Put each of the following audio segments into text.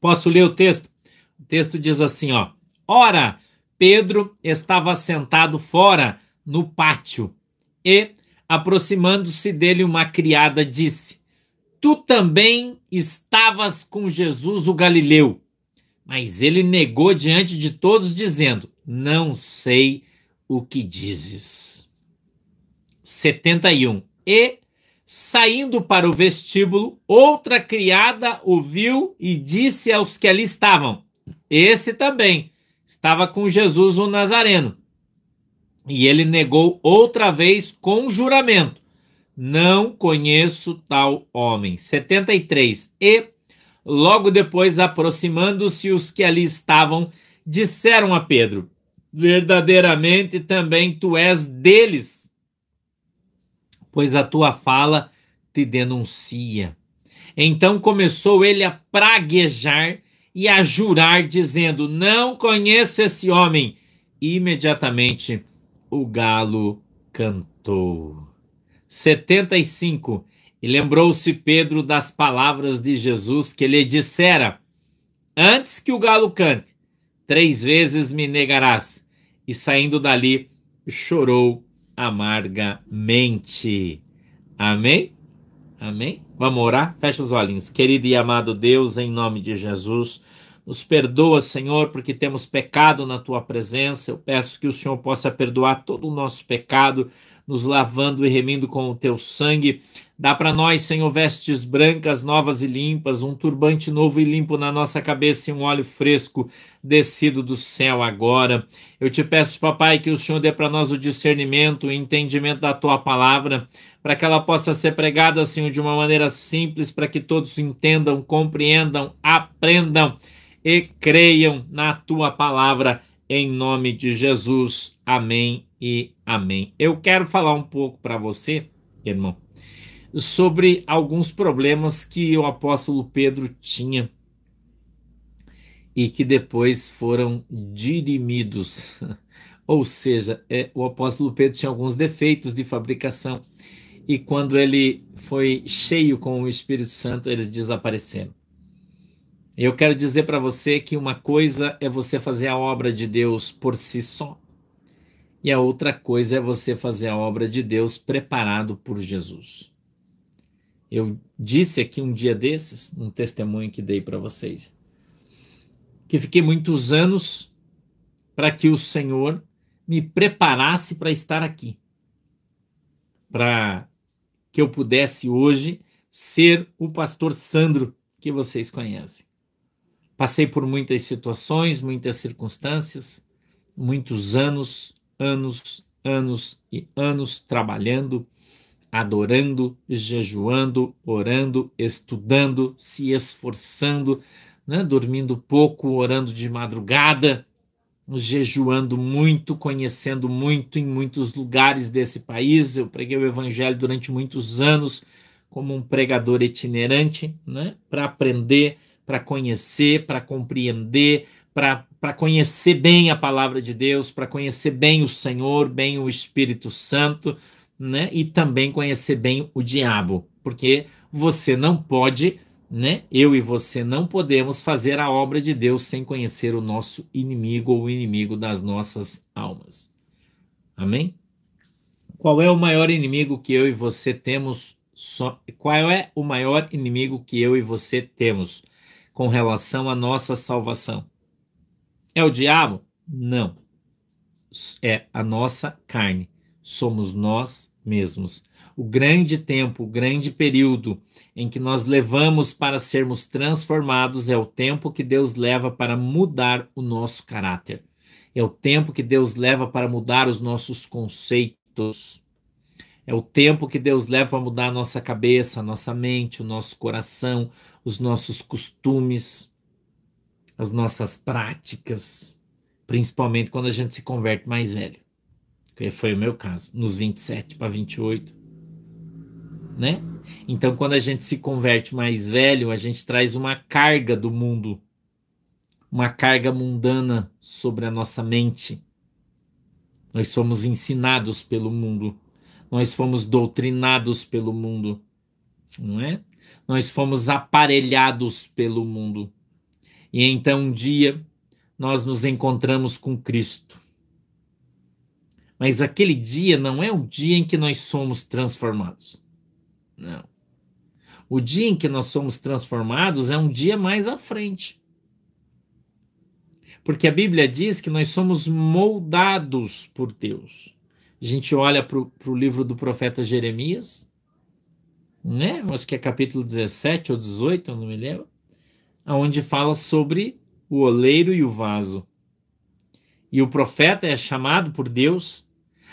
Posso ler o texto? O texto diz assim, ó: Ora, Pedro estava sentado fora no pátio e, aproximando-se dele, uma criada disse: Tu também estavas com Jesus o Galileu. Mas ele negou diante de todos, dizendo: Não sei o que dizes. 71. E, saindo para o vestíbulo, outra criada o viu e disse aos que ali estavam: Esse também estava com Jesus o Nazareno. E ele negou outra vez com juramento: Não conheço tal homem. 73. E, logo depois, aproximando-se os que ali estavam, disseram a Pedro: verdadeiramente também tu és deles, pois a tua fala te denuncia. Então começou ele a praguejar e a jurar, dizendo: Não conheço esse homem. E imediatamente o galo cantou. 75. E lembrou-se Pedro das palavras de Jesus que lhe dissera: Antes que o galo cante, três vezes me negarás. E saindo dali, chorou amargamente. Amém? Amém? Vamos orar? Fecha os olhinhos. Querido e amado Deus, em nome de Jesus, nos perdoa, Senhor, porque temos pecado na tua presença. Eu peço que o Senhor possa perdoar todo o nosso pecado, nos lavando e remindo com o teu sangue. Dá para nós, Senhor, vestes brancas, novas e limpas, um turbante novo e limpo na nossa cabeça e um óleo fresco descido do céu agora. Eu te peço, papai, que o Senhor dê para nós o discernimento, o entendimento da tua palavra, para que ela possa ser pregada, Senhor, de uma maneira simples, para que todos entendam, compreendam, aprendam e creiam na tua palavra, em nome de Jesus. Amém e amém. Eu quero falar um pouco para você, irmão sobre alguns problemas que o apóstolo Pedro tinha e que depois foram dirimidos. Ou seja, é, o apóstolo Pedro tinha alguns defeitos de fabricação e quando ele foi cheio com o Espírito Santo, eles desapareceram. Eu quero dizer para você que uma coisa é você fazer a obra de Deus por si só, e a outra coisa é você fazer a obra de Deus preparado por Jesus. Eu disse aqui um dia desses, um testemunho que dei para vocês, que fiquei muitos anos para que o Senhor me preparasse para estar aqui, para que eu pudesse hoje ser o pastor Sandro que vocês conhecem. Passei por muitas situações, muitas circunstâncias, muitos anos, anos, anos e anos trabalhando adorando, jejuando, orando, estudando, se esforçando, né? dormindo pouco, orando de madrugada, jejuando muito, conhecendo muito em muitos lugares desse país. Eu preguei o evangelho durante muitos anos como um pregador itinerante, né? para aprender, para conhecer, para compreender, para conhecer bem a palavra de Deus, para conhecer bem o Senhor, bem o Espírito Santo né? E também conhecer bem o diabo, porque você não pode, né? Eu e você não podemos fazer a obra de Deus sem conhecer o nosso inimigo ou o inimigo das nossas almas. Amém? Qual é o maior inimigo que eu e você temos? Só, qual é o maior inimigo que eu e você temos com relação à nossa salvação? É o diabo? Não. É a nossa carne. Somos nós mesmos. O grande tempo, o grande período em que nós levamos para sermos transformados é o tempo que Deus leva para mudar o nosso caráter. É o tempo que Deus leva para mudar os nossos conceitos. É o tempo que Deus leva para mudar a nossa cabeça, a nossa mente, o nosso coração, os nossos costumes, as nossas práticas, principalmente quando a gente se converte mais velho foi o meu caso, nos 27 para 28, né? Então, quando a gente se converte mais velho, a gente traz uma carga do mundo, uma carga mundana sobre a nossa mente. Nós somos ensinados pelo mundo, nós fomos doutrinados pelo mundo, não é? Nós fomos aparelhados pelo mundo. E então um dia nós nos encontramos com Cristo. Mas aquele dia não é o dia em que nós somos transformados. Não. O dia em que nós somos transformados é um dia mais à frente. Porque a Bíblia diz que nós somos moldados por Deus. A gente olha para o livro do profeta Jeremias, né? Acho que é capítulo 17 ou 18, eu não me lembro, onde fala sobre o oleiro e o vaso. E o profeta é chamado por Deus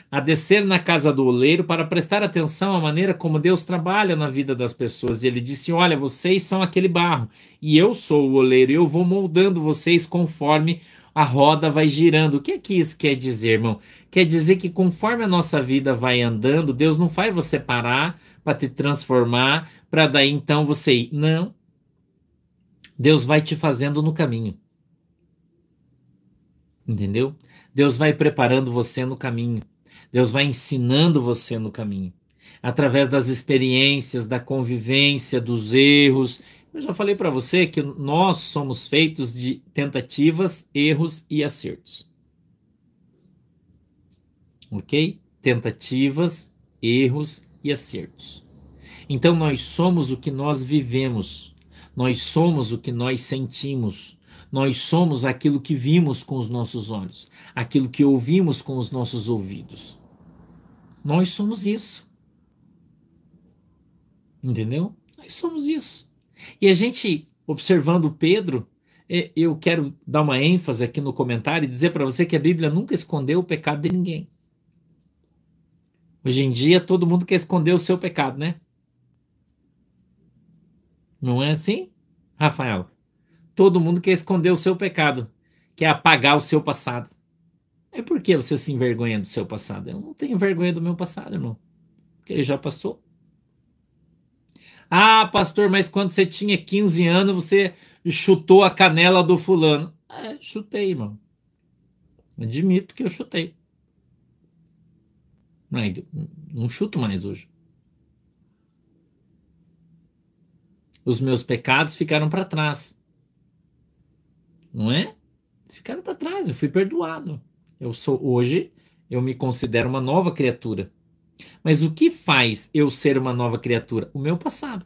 a descer na casa do oleiro para prestar atenção à maneira como Deus trabalha na vida das pessoas. E ele disse: Olha, vocês são aquele barro, e eu sou o oleiro, e eu vou moldando vocês conforme a roda vai girando. O que é que isso quer dizer, irmão? Quer dizer que conforme a nossa vida vai andando, Deus não faz você parar para te transformar, para daí então você ir. Não. Deus vai te fazendo no caminho. Entendeu? Deus vai preparando você no caminho. Deus vai ensinando você no caminho. Através das experiências, da convivência, dos erros. Eu já falei para você que nós somos feitos de tentativas, erros e acertos. Ok? Tentativas, erros e acertos. Então nós somos o que nós vivemos. Nós somos o que nós sentimos. Nós somos aquilo que vimos com os nossos olhos, aquilo que ouvimos com os nossos ouvidos. Nós somos isso. Entendeu? Nós somos isso. E a gente, observando Pedro, é, eu quero dar uma ênfase aqui no comentário e dizer para você que a Bíblia nunca escondeu o pecado de ninguém. Hoje em dia, todo mundo quer esconder o seu pecado, né? Não é assim, Rafael? Todo mundo quer esconder o seu pecado, quer apagar o seu passado. E por que você se envergonha do seu passado? Eu não tenho vergonha do meu passado, irmão. Porque ele já passou. Ah, pastor, mas quando você tinha 15 anos, você chutou a canela do fulano. É, chutei, irmão. Admito que eu chutei. Não, não chuto mais hoje. Os meus pecados ficaram para trás não é? Ficaram para trás, eu fui perdoado. Eu sou hoje, eu me considero uma nova criatura. Mas o que faz eu ser uma nova criatura? O meu passado.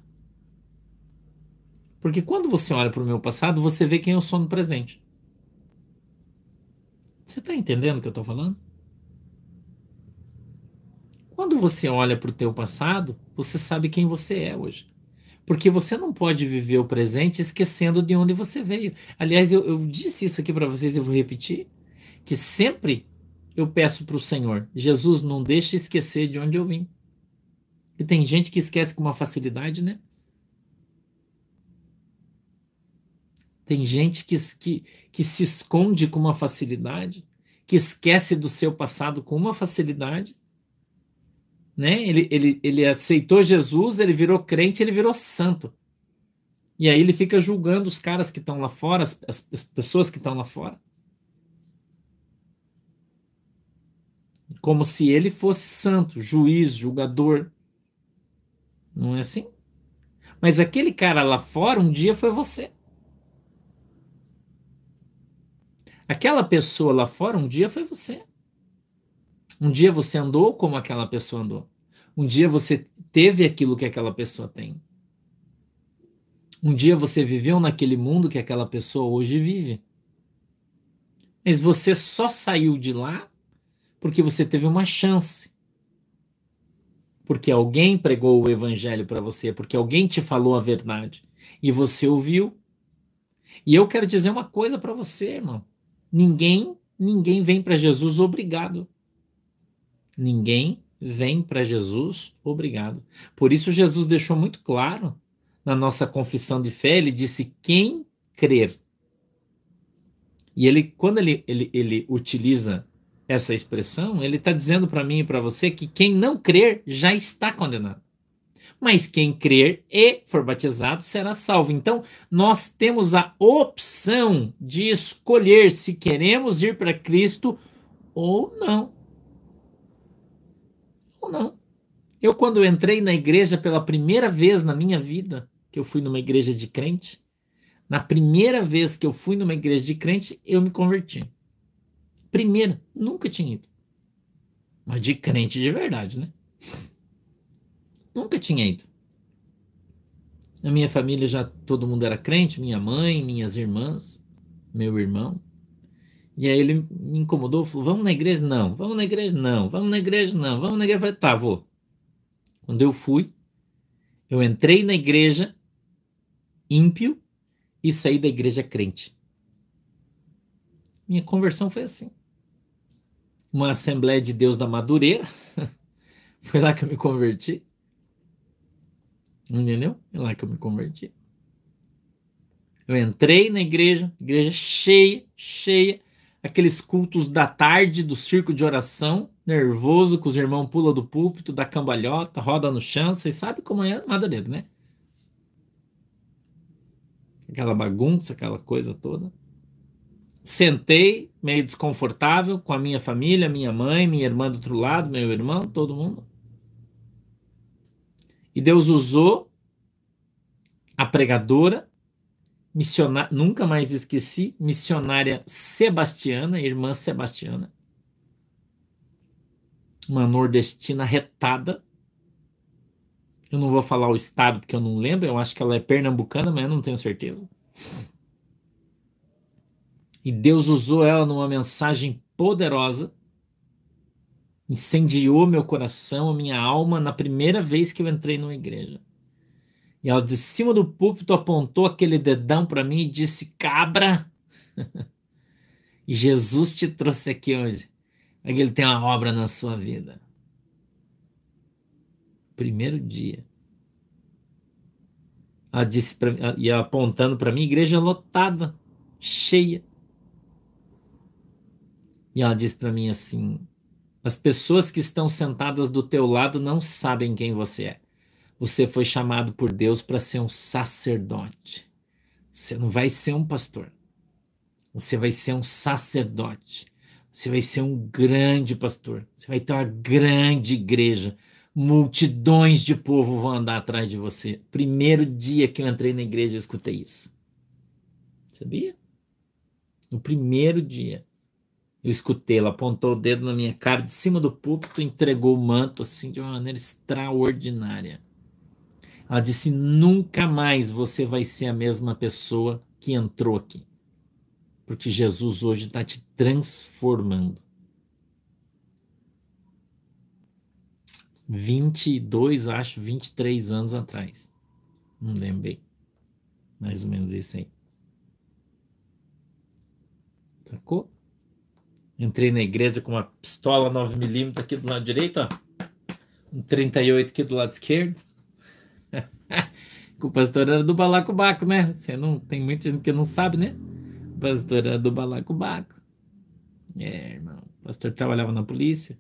Porque quando você olha para o meu passado, você vê quem eu sou no presente. Você está entendendo o que eu estou falando? Quando você olha para o teu passado, você sabe quem você é hoje. Porque você não pode viver o presente esquecendo de onde você veio. Aliás, eu, eu disse isso aqui para vocês e vou repetir: que sempre eu peço para o Senhor, Jesus, não deixe esquecer de onde eu vim. E tem gente que esquece com uma facilidade, né? Tem gente que, que, que se esconde com uma facilidade, que esquece do seu passado com uma facilidade né? Ele, ele, ele aceitou Jesus, ele virou crente, ele virou santo. E aí ele fica julgando os caras que estão lá fora, as, as pessoas que estão lá fora. Como se ele fosse santo, juiz, julgador. Não é assim? Mas aquele cara lá fora, um dia foi você. Aquela pessoa lá fora, um dia foi você. Um dia você andou como aquela pessoa andou. Um dia você teve aquilo que aquela pessoa tem. Um dia você viveu naquele mundo que aquela pessoa hoje vive. Mas você só saiu de lá porque você teve uma chance. Porque alguém pregou o evangelho para você, porque alguém te falou a verdade e você ouviu. E eu quero dizer uma coisa para você, irmão. Ninguém, ninguém vem para Jesus obrigado. Ninguém vem para Jesus obrigado. Por isso, Jesus deixou muito claro na nossa confissão de fé: ele disse: quem crer. E ele, quando ele, ele, ele utiliza essa expressão, ele está dizendo para mim e para você que quem não crer já está condenado. Mas quem crer e for batizado será salvo. Então, nós temos a opção de escolher se queremos ir para Cristo ou não não. Eu, quando entrei na igreja pela primeira vez na minha vida, que eu fui numa igreja de crente, Na primeira vez que eu fui numa igreja de crente, eu me converti. Primeira, nunca tinha ido. Mas de crente de verdade, né? Nunca tinha ido. Na minha família já todo mundo era crente, minha mãe, minhas irmãs, meu irmão. E aí ele me incomodou, falou: "Vamos na igreja? Não. Vamos na igreja? Não. Vamos na igreja? Não. Vamos na igreja?" Eu falei: "Tá, vou." Quando eu fui, eu entrei na igreja ímpio e saí da igreja crente. Minha conversão foi assim. Uma Assembleia de Deus da Madureira. foi lá que eu me converti. Entendeu? É lá que eu me converti. Eu entrei na igreja, igreja cheia, cheia, aqueles cultos da tarde do circo de oração, nervoso, que os irmãos pulam do púlpito, da cambalhota, roda no chão, vocês sabem como é Madureira, né? Aquela bagunça, aquela coisa toda. Sentei, meio desconfortável, com a minha família, minha mãe, minha irmã do outro lado, meu irmão, todo mundo. E Deus usou a pregadora, missionária, nunca mais esqueci, missionária Sebastiana, irmã Sebastiana, uma nordestina retada. Eu não vou falar o estado porque eu não lembro, eu acho que ela é pernambucana, mas eu não tenho certeza. E Deus usou ela numa mensagem poderosa incendiou meu coração, a minha alma na primeira vez que eu entrei numa igreja. E ela de cima do púlpito apontou aquele dedão para mim e disse: "Cabra, Jesus te trouxe aqui hoje, para que ele tenha uma obra na sua vida." Primeiro dia. Ela disse para e ela apontando para mim, igreja lotada, cheia. E ela disse para mim assim: as pessoas que estão sentadas do teu lado não sabem quem você é. Você foi chamado por Deus para ser um sacerdote. Você não vai ser um pastor. Você vai ser um sacerdote. Você vai ser um grande pastor. Você vai ter uma grande igreja. Multidões de povo vão andar atrás de você. Primeiro dia que eu entrei na igreja, eu escutei isso. Sabia? No primeiro dia. Eu escutei, ela apontou o dedo na minha cara de cima do púlpito, entregou o manto assim de uma maneira extraordinária. Ela disse: nunca mais você vai ser a mesma pessoa que entrou aqui, porque Jesus hoje está te transformando. 22, acho, 23 anos atrás. Não lembro bem. Mais ou menos isso aí. Sacou? Entrei na igreja com uma pistola 9mm aqui do lado direito, ó. Um 38 aqui do lado esquerdo. o pastor era do balacobaco, né? Você não tem muita gente que não sabe, né? O pastor era do balacobaco. É, irmão. O pastor trabalhava na polícia.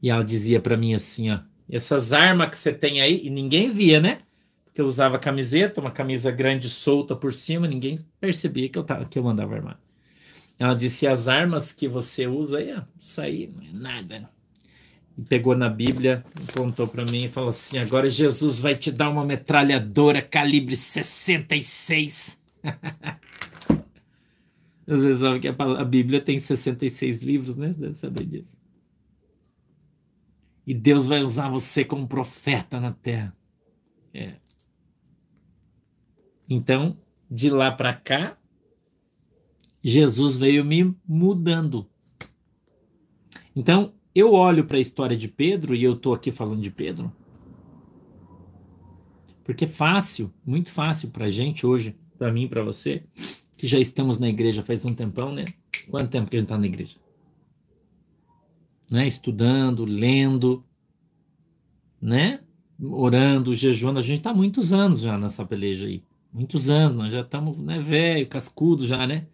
E ela dizia para mim assim, ó, essas armas que você tem aí, e ninguém via, né? que eu usava camiseta, uma camisa grande solta por cima, ninguém percebia que eu, tava, que eu mandava armar. Ela disse: as armas que você usa aí, isso aí não é nada. Pegou na Bíblia, apontou para mim e falou assim: agora Jesus vai te dar uma metralhadora calibre 66. Às vezes sabe que a Bíblia tem 66 livros, né? Você deve saber disso. E Deus vai usar você como profeta na terra. É. Então, de lá para cá, Jesus veio me mudando. Então, eu olho para a história de Pedro e eu estou aqui falando de Pedro. Porque é fácil, muito fácil para a gente hoje, para mim, para você, que já estamos na igreja faz um tempão, né? Quanto tempo que a gente está na igreja? Né? Estudando, lendo, né? Orando, jejuando. A gente está muitos anos já nessa peleja aí muitos anos, nós já estamos né, velho, cascudo já, né?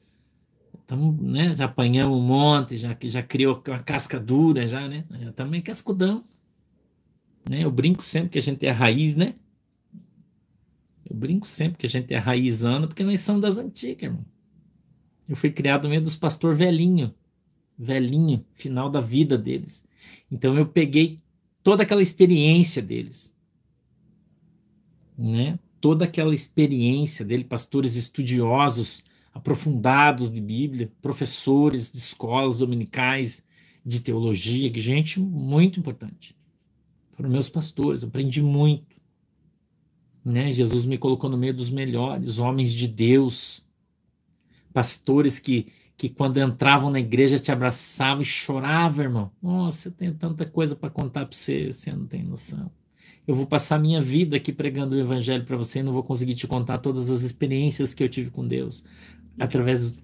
Estamos, né? Já apanhamos um monte, já, já criou uma casca dura já, né? Já meio cascudão. Né? Eu brinco sempre que a gente é raiz, né? Eu brinco sempre que a gente é raizando, porque nós somos das antigas, irmão. Eu fui criado no meio dos pastor velhinho, velhinho, final da vida deles. Então eu peguei toda aquela experiência deles né? Toda aquela experiência dele, pastores estudiosos, aprofundados de Bíblia, professores de escolas dominicais de teologia, gente muito importante. Foram meus pastores, aprendi muito. Né? Jesus me colocou no meio dos melhores, homens de Deus, pastores que, que quando entravam na igreja te abraçavam e choravam, irmão. Nossa, eu tenho tanta coisa para contar para você, você não tem noção. Eu vou passar minha vida aqui pregando o evangelho para você e não vou conseguir te contar todas as experiências que eu tive com Deus através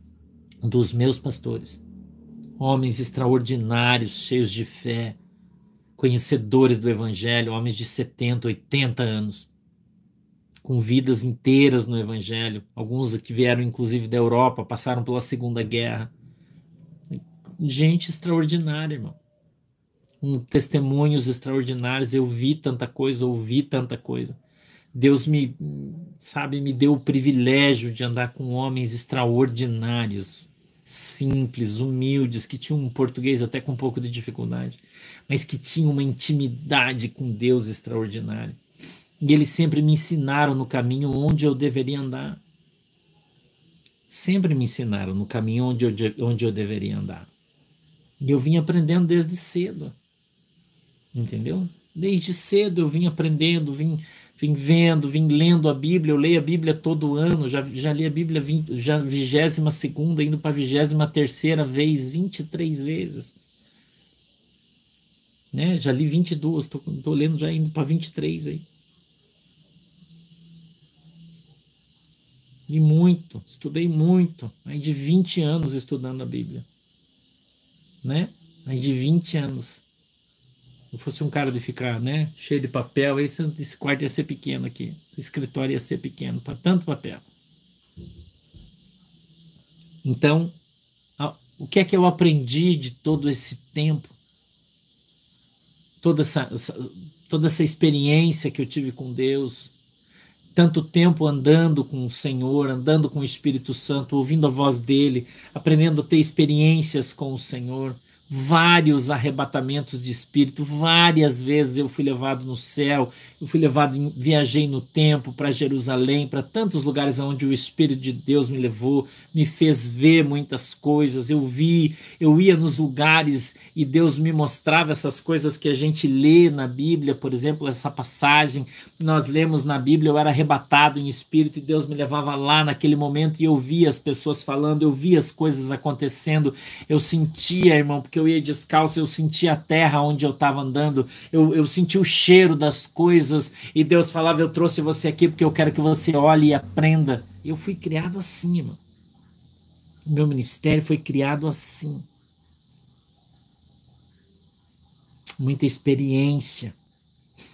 dos meus pastores. Homens extraordinários, cheios de fé, conhecedores do evangelho, homens de 70, 80 anos, com vidas inteiras no evangelho, alguns que vieram inclusive da Europa, passaram pela Segunda Guerra. Gente extraordinária, irmão. Um, testemunhos extraordinários, eu vi tanta coisa, ouvi tanta coisa. Deus me, sabe, me deu o privilégio de andar com homens extraordinários, simples, humildes, que tinham um português até com um pouco de dificuldade, mas que tinham uma intimidade com Deus extraordinária. E eles sempre me ensinaram no caminho onde eu deveria andar. Sempre me ensinaram no caminho onde eu, onde eu deveria andar. E eu vim aprendendo desde cedo. Entendeu? Desde cedo eu vim aprendendo, vim vim vendo, vim lendo a Bíblia, eu leio a Bíblia todo ano, já, já li a Bíblia 20, já vigésima segunda, indo para a vigésima terceira vez, 23 vezes. Né? Já li 22, estou tô, tô lendo já indo para 23 aí. Li muito, estudei muito, aí de 20 anos estudando a Bíblia. Né? Aí de 20 anos eu fosse um cara de ficar né, cheio de papel, esse, esse quarto ia ser pequeno aqui. O escritório ia ser pequeno, para tanto papel. Então, a, o que é que eu aprendi de todo esse tempo? Toda essa, essa, toda essa experiência que eu tive com Deus, tanto tempo andando com o Senhor, andando com o Espírito Santo, ouvindo a voz dele, aprendendo a ter experiências com o Senhor vários arrebatamentos de espírito, várias vezes eu fui levado no céu, eu fui levado, viajei no tempo para Jerusalém, para tantos lugares onde o Espírito de Deus me levou, me fez ver muitas coisas. Eu vi, eu ia nos lugares e Deus me mostrava essas coisas que a gente lê na Bíblia, por exemplo, essa passagem nós lemos na Bíblia, eu era arrebatado em espírito e Deus me levava lá naquele momento e eu via as pessoas falando, eu via as coisas acontecendo, eu sentia, irmão, porque eu ia descalço, eu sentia a terra onde eu estava andando, eu, eu o cheiro das coisas, e Deus falava: Eu trouxe você aqui porque eu quero que você olhe e aprenda. Eu fui criado assim, meu ministério foi criado assim. Muita experiência,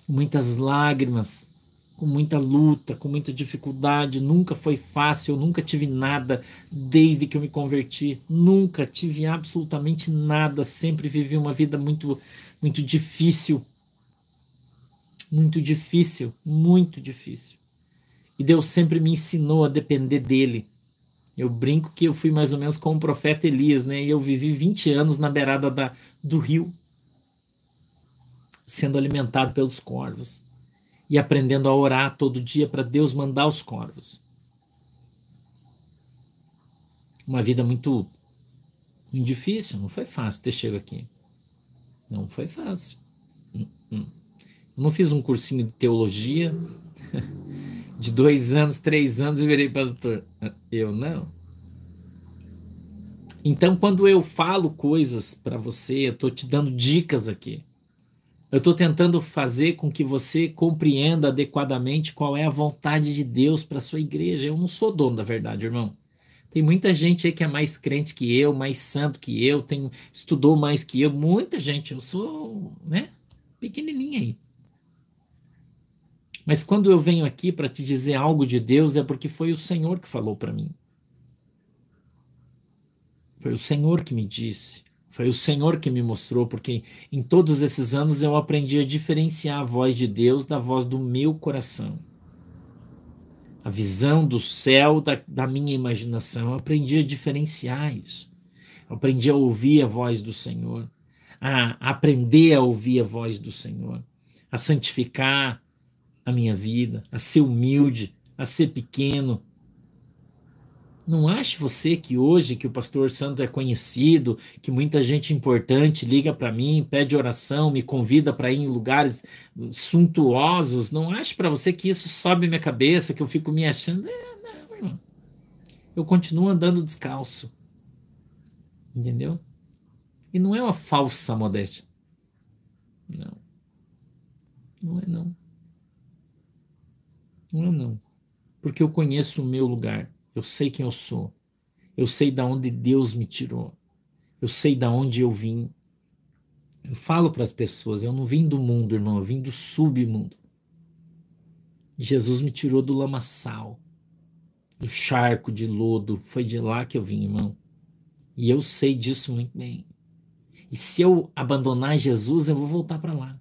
muitas lágrimas, com muita luta, com muita dificuldade, nunca foi fácil, eu nunca tive nada desde que eu me converti, nunca tive absolutamente nada, sempre vivi uma vida muito muito difícil. Muito difícil, muito difícil. E Deus sempre me ensinou a depender dele. Eu brinco que eu fui mais ou menos como o profeta Elias, né? E eu vivi 20 anos na beirada da, do rio, sendo alimentado pelos corvos e aprendendo a orar todo dia para Deus mandar os corvos. Uma vida muito, muito difícil, não foi fácil ter chegado aqui. Não foi fácil. Hum, hum. Eu não fiz um cursinho de teologia de dois anos, três anos e virei pastor. Eu não. Então, quando eu falo coisas para você, eu estou te dando dicas aqui. Eu estou tentando fazer com que você compreenda adequadamente qual é a vontade de Deus para sua igreja. Eu não sou dono da verdade, irmão. Tem muita gente aí que é mais crente que eu, mais santo que eu, tem, estudou mais que eu. Muita gente. Eu sou, né, pequenininha aí. Mas quando eu venho aqui para te dizer algo de Deus, é porque foi o Senhor que falou para mim. Foi o Senhor que me disse. Foi o Senhor que me mostrou, porque em todos esses anos eu aprendi a diferenciar a voz de Deus da voz do meu coração. A visão do céu da, da minha imaginação. Eu aprendi a diferenciar isso. Eu aprendi a ouvir a voz do Senhor, a aprender a ouvir a voz do Senhor, a santificar, a minha vida, a ser humilde, a ser pequeno. Não ache você que hoje que o pastor Santo é conhecido, que muita gente importante liga para mim, pede oração, me convida para ir em lugares suntuosos. Não ache para você que isso sobe minha cabeça, que eu fico me achando. É, não, irmão. Eu continuo andando descalço. Entendeu? E não é uma falsa modéstia. Não. Não é não. Não é não. Porque eu conheço o meu lugar. Eu sei quem eu sou. Eu sei da onde Deus me tirou. Eu sei da onde eu vim. Eu falo para as pessoas, eu não vim do mundo, irmão, eu vim do submundo. Jesus me tirou do lamaçal, do charco de lodo, foi de lá que eu vim, irmão. E eu sei disso muito bem. E se eu abandonar Jesus, eu vou voltar para lá.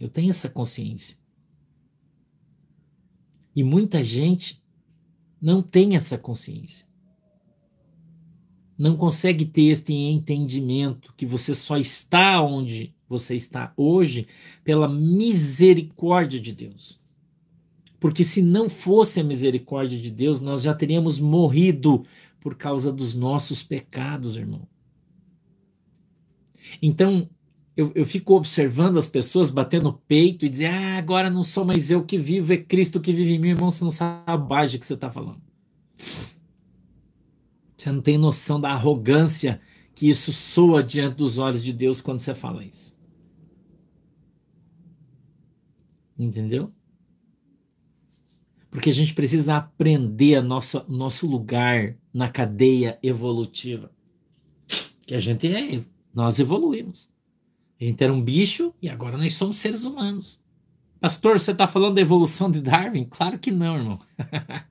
Eu tenho essa consciência. E muita gente não tem essa consciência. Não consegue ter este entendimento que você só está onde você está hoje pela misericórdia de Deus. Porque se não fosse a misericórdia de Deus, nós já teríamos morrido por causa dos nossos pecados, irmão. Então, eu, eu fico observando as pessoas batendo no peito e dizer, ah, agora não sou mais eu que vivo, é Cristo que vive em mim, irmão, você não sabe a base que você está falando. Você não tem noção da arrogância que isso soa diante dos olhos de Deus quando você fala isso. Entendeu? Porque a gente precisa aprender nossa, nosso lugar na cadeia evolutiva. Que a gente é, nós evoluímos. A gente era um bicho e agora nós somos seres humanos. Pastor, você está falando da evolução de Darwin? Claro que não, irmão.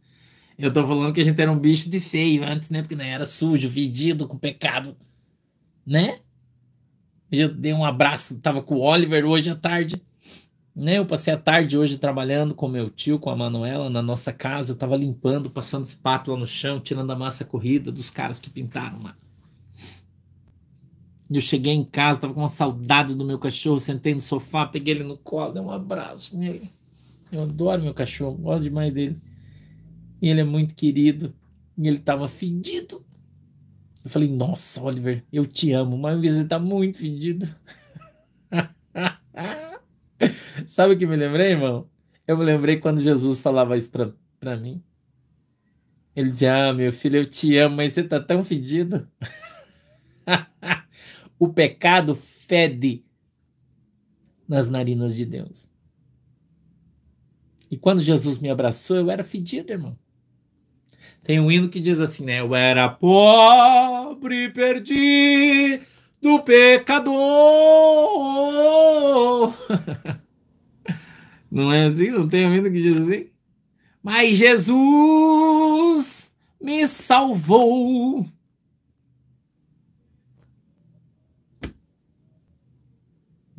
Eu estou falando que a gente era um bicho de feio antes, né? Porque não era sujo, fedido, com pecado, né? Eu dei um abraço, tava com o Oliver hoje à tarde. Né? Eu passei a tarde hoje trabalhando com meu tio, com a Manuela, na nossa casa. Eu estava limpando, passando espátula no chão, tirando a massa corrida dos caras que pintaram lá. Eu cheguei em casa, estava com uma saudade do meu cachorro, sentei no sofá, peguei ele no colo, dei um abraço nele. Eu adoro meu cachorro, gosto demais dele. E ele é muito querido. E ele estava fedido. Eu falei, nossa, Oliver, eu te amo, mas você está muito fedido. Sabe o que me lembrei, irmão? Eu me lembrei quando Jesus falava isso para mim. Ele dizia: Ah, meu filho, eu te amo, mas você tá tão fedido. o pecado fede nas narinas de Deus. E quando Jesus me abraçou, eu era fedido, irmão. Tem um hino que diz assim, né? Eu era pobre, perdi do pecador. Não é assim? Não tem ouvido que diz assim? Mas Jesus me salvou.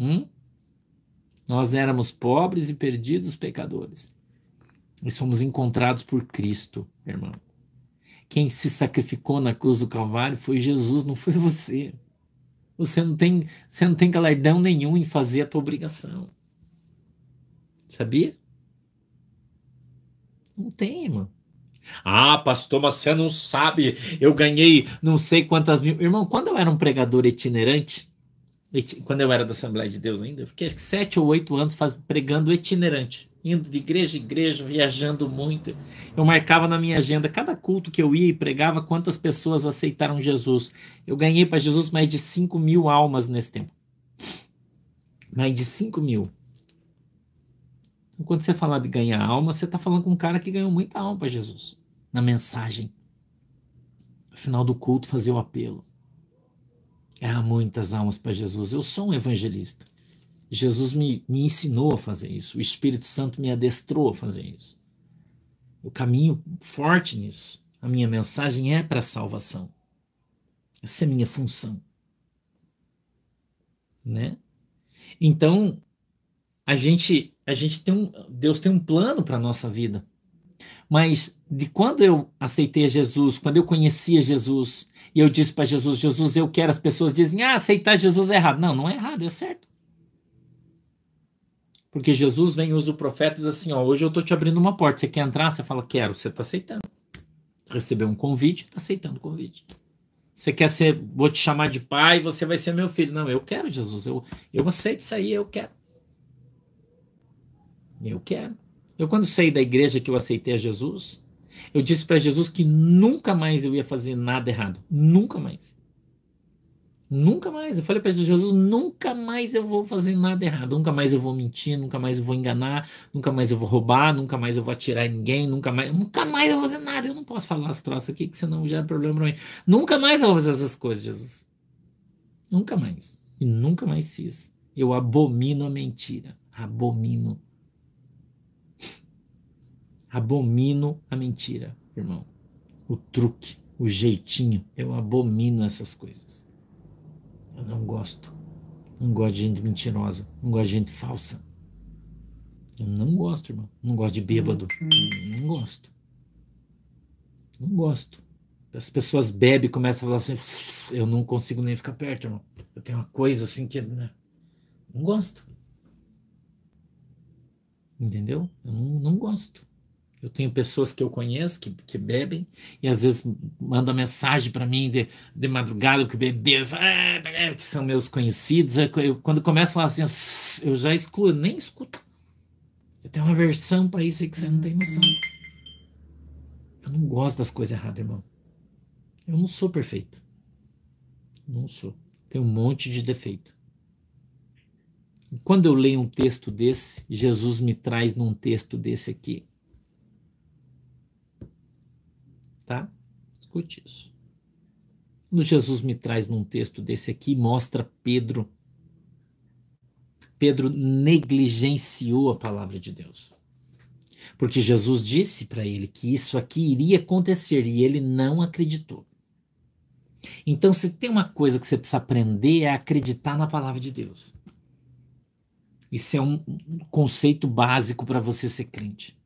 Hum? Nós éramos pobres e perdidos pecadores. E somos encontrados por Cristo, irmão. Quem se sacrificou na cruz do Calvário foi Jesus, não foi você. Você não tem, você não tem galardão nenhum em fazer a tua obrigação. Sabia? Não tem, irmão. Ah, pastor, mas você não sabe. Eu ganhei não sei quantas mil. Irmão, quando eu era um pregador itinerante, quando eu era da Assembleia de Deus ainda, eu fiquei acho que sete ou oito anos faz, pregando itinerante, indo de igreja em igreja, viajando muito. Eu marcava na minha agenda cada culto que eu ia e pregava quantas pessoas aceitaram Jesus. Eu ganhei para Jesus mais de 5 mil almas nesse tempo. Mais de 5 mil. Quando você falar de ganhar alma, você está falando com um cara que ganhou muita alma para Jesus. Na mensagem. No final do culto, fazer o apelo. Há muitas almas para Jesus. Eu sou um evangelista. Jesus me, me ensinou a fazer isso. O Espírito Santo me adestrou a fazer isso. Eu caminho forte nisso. A minha mensagem é para a salvação. Essa é a minha função. Né? Então, a gente a gente tem um Deus tem um plano para nossa vida. Mas de quando eu aceitei Jesus, quando eu conhecia Jesus, e eu disse para Jesus, Jesus, eu quero, as pessoas dizem, ah, aceitar Jesus é errado. Não, não é errado, é certo. Porque Jesus vem usa o profeta e diz assim: ó, hoje eu estou te abrindo uma porta. Você quer entrar? Você fala, quero. Você está aceitando. Recebeu um convite, está aceitando o convite. Você quer ser, vou te chamar de pai, você vai ser meu filho. Não, eu quero, Jesus. Eu, eu aceito isso aí, eu quero. Eu quero. Eu, quando saí da igreja que eu aceitei a Jesus, eu disse para Jesus que nunca mais eu ia fazer nada errado. Nunca mais. Nunca mais. Eu falei para Jesus: nunca mais eu vou fazer nada errado. Nunca mais eu vou mentir. Nunca mais eu vou enganar. Nunca mais eu vou roubar. Nunca mais eu vou atirar em ninguém. Nunca mais. Nunca mais eu vou fazer nada. Eu não posso falar as troças aqui, que senão já é problema para mim. Nunca mais eu vou fazer essas coisas, Jesus. Nunca mais. E nunca mais fiz. Eu abomino a mentira. Abomino. Abomino a mentira, irmão. O truque, o jeitinho. Eu abomino essas coisas. Eu não gosto. Não gosto de gente mentirosa. Não gosto de gente falsa. Eu não gosto, irmão. Não gosto de bêbado. Não gosto. Não gosto. As pessoas bebem e começam a falar assim: eu não consigo nem ficar perto, irmão. Eu tenho uma coisa assim que. Né? Não gosto. Entendeu? Eu não, não gosto. Eu tenho pessoas que eu conheço que, que bebem e às vezes mandam mensagem para mim de, de madrugada que bebeu, ah, que são meus conhecidos. Eu, quando começo a falar assim, eu, eu já excluo, nem escuto. Eu tenho uma versão para isso aí que você não tem noção. Eu não gosto das coisas erradas, irmão. Eu não sou perfeito. Não sou. Tenho um monte de defeito. quando eu leio um texto desse, Jesus me traz num texto desse aqui Tá? Escute isso. Quando Jesus me traz num texto desse aqui, mostra Pedro. Pedro negligenciou a palavra de Deus. Porque Jesus disse para ele que isso aqui iria acontecer e ele não acreditou. Então, se tem uma coisa que você precisa aprender é acreditar na palavra de Deus. Isso é um conceito básico para você ser crente.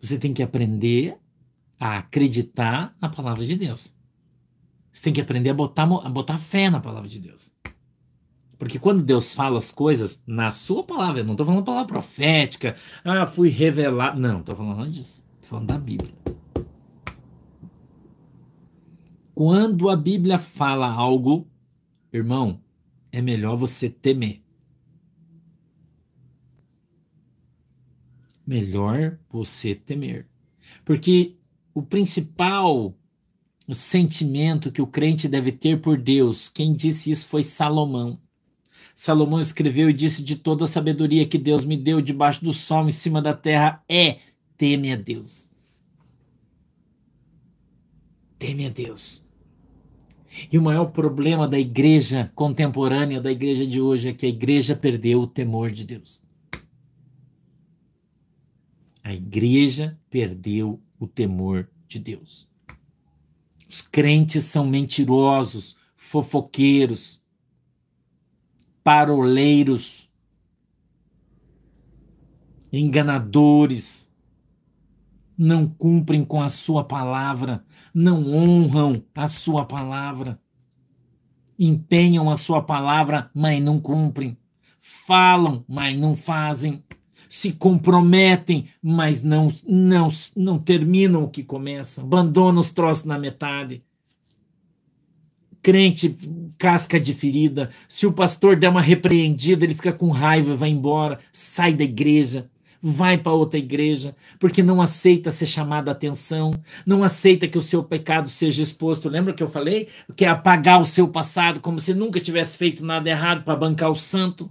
Você tem que aprender a acreditar na palavra de Deus. Você tem que aprender a botar, a botar fé na palavra de Deus. Porque quando Deus fala as coisas na sua palavra, eu não estou falando palavra profética, ah, fui revelado. Não, estou falando disso. Estou falando da Bíblia. Quando a Bíblia fala algo, irmão, é melhor você temer. Melhor você temer. Porque o principal sentimento que o crente deve ter por Deus, quem disse isso foi Salomão. Salomão escreveu e disse: De toda a sabedoria que Deus me deu debaixo do sol, em cima da terra, é teme a Deus. Teme a Deus. E o maior problema da igreja contemporânea, da igreja de hoje, é que a igreja perdeu o temor de Deus. A igreja perdeu o temor de Deus. Os crentes são mentirosos, fofoqueiros, paroleiros, enganadores, não cumprem com a sua palavra, não honram a sua palavra, empenham a sua palavra, mas não cumprem, falam, mas não fazem se comprometem, mas não, não, não terminam o que começam, abandonam os troços na metade. Crente, casca de ferida. Se o pastor der uma repreendida, ele fica com raiva, vai embora, sai da igreja vai para outra igreja, porque não aceita ser chamado a atenção, não aceita que o seu pecado seja exposto. Lembra que eu falei? Que é apagar o seu passado como se nunca tivesse feito nada errado para bancar o santo.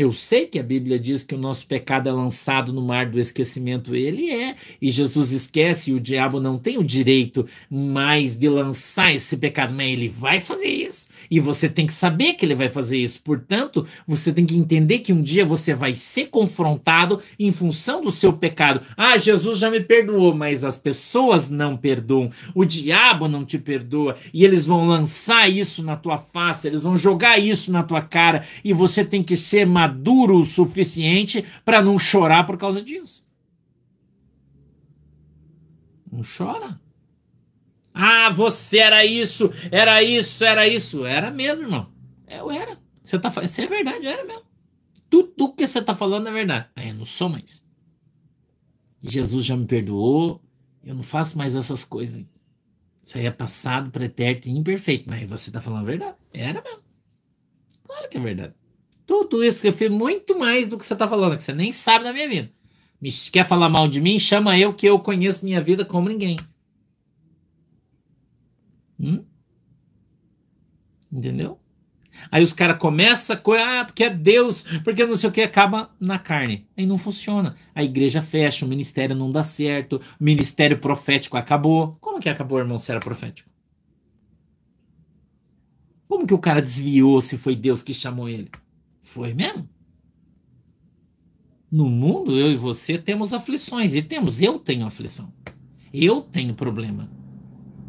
Eu sei que a Bíblia diz que o nosso pecado é lançado no mar do esquecimento. Ele é. E Jesus esquece, e o diabo não tem o direito mais de lançar esse pecado, mas ele vai fazer isso. E você tem que saber que ele vai fazer isso. Portanto, você tem que entender que um dia você vai ser confrontado em função do seu pecado. Ah, Jesus já me perdoou, mas as pessoas não perdoam. O diabo não te perdoa. E eles vão lançar isso na tua face, eles vão jogar isso na tua cara. E você tem que ser maduro o suficiente para não chorar por causa disso. Não chora. Ah, você era isso, era isso, era isso. Era mesmo, irmão. Eu era. Você, tá, você é verdade, eu era mesmo. tudo que você está falando é verdade. Aí eu não sou mais. Jesus já me perdoou, eu não faço mais essas coisas. Isso aí é passado, pretérito e imperfeito. Mas você está falando a verdade. Era mesmo. Claro que é verdade. Tudo isso que eu fiz, muito mais do que você está falando, que você nem sabe da minha vida. Me quer falar mal de mim? Chama eu que eu conheço minha vida como ninguém. Hum? Entendeu? Aí os caras começam a ah, porque é Deus, porque não sei o que, acaba na carne. Aí não funciona. A igreja fecha, o ministério não dá certo, o ministério profético acabou. Como que acabou, irmão, se era profético? Como que o cara desviou se foi Deus que chamou ele? Foi mesmo? No mundo, eu e você temos aflições, e temos, eu tenho aflição. Eu tenho problema.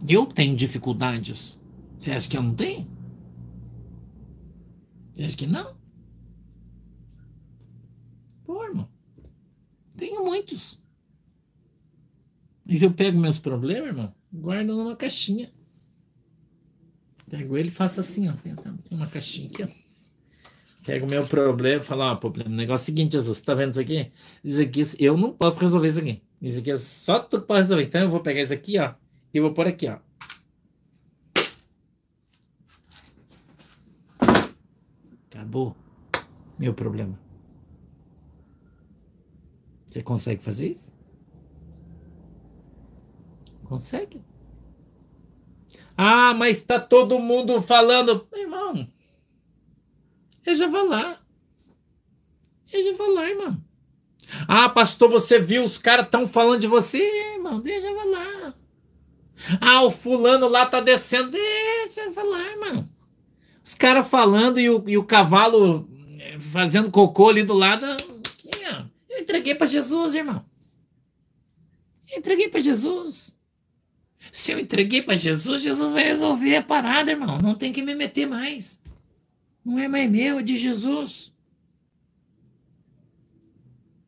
Eu tenho dificuldades. Você acha que eu não tenho? Você acha que não? Pô, irmão. Tenho muitos. Mas eu pego meus problemas, irmão, guardo numa caixinha. Pego ele e faço assim, ó. Tem, tem uma caixinha aqui, ó. Pego meu problema e falo, ó, problema. O negócio é o seguinte, Jesus, tá vendo isso aqui? Isso aqui, eu não posso resolver isso aqui. Isso aqui é só tu que pode resolver. Então eu vou pegar isso aqui, ó, e vou pôr aqui, ó. Acabou meu problema. Você consegue fazer isso? Consegue? Ah, mas tá todo mundo falando. Irmão, eu já vou lá. Eu já vou lá, irmão. Ah, pastor, você viu, os caras estão falando de você, irmão, deixa eu lá. Ah, o fulano lá tá descendo, deixa eu lá, irmão. Os caras falando e o, e o cavalo eh, fazendo cocô ali do lado. Eu entreguei para Jesus, irmão. Eu entreguei para Jesus. Se eu entreguei para Jesus, Jesus vai resolver a parada, irmão. Não tem que me meter mais. Não é mais meu, é de Jesus.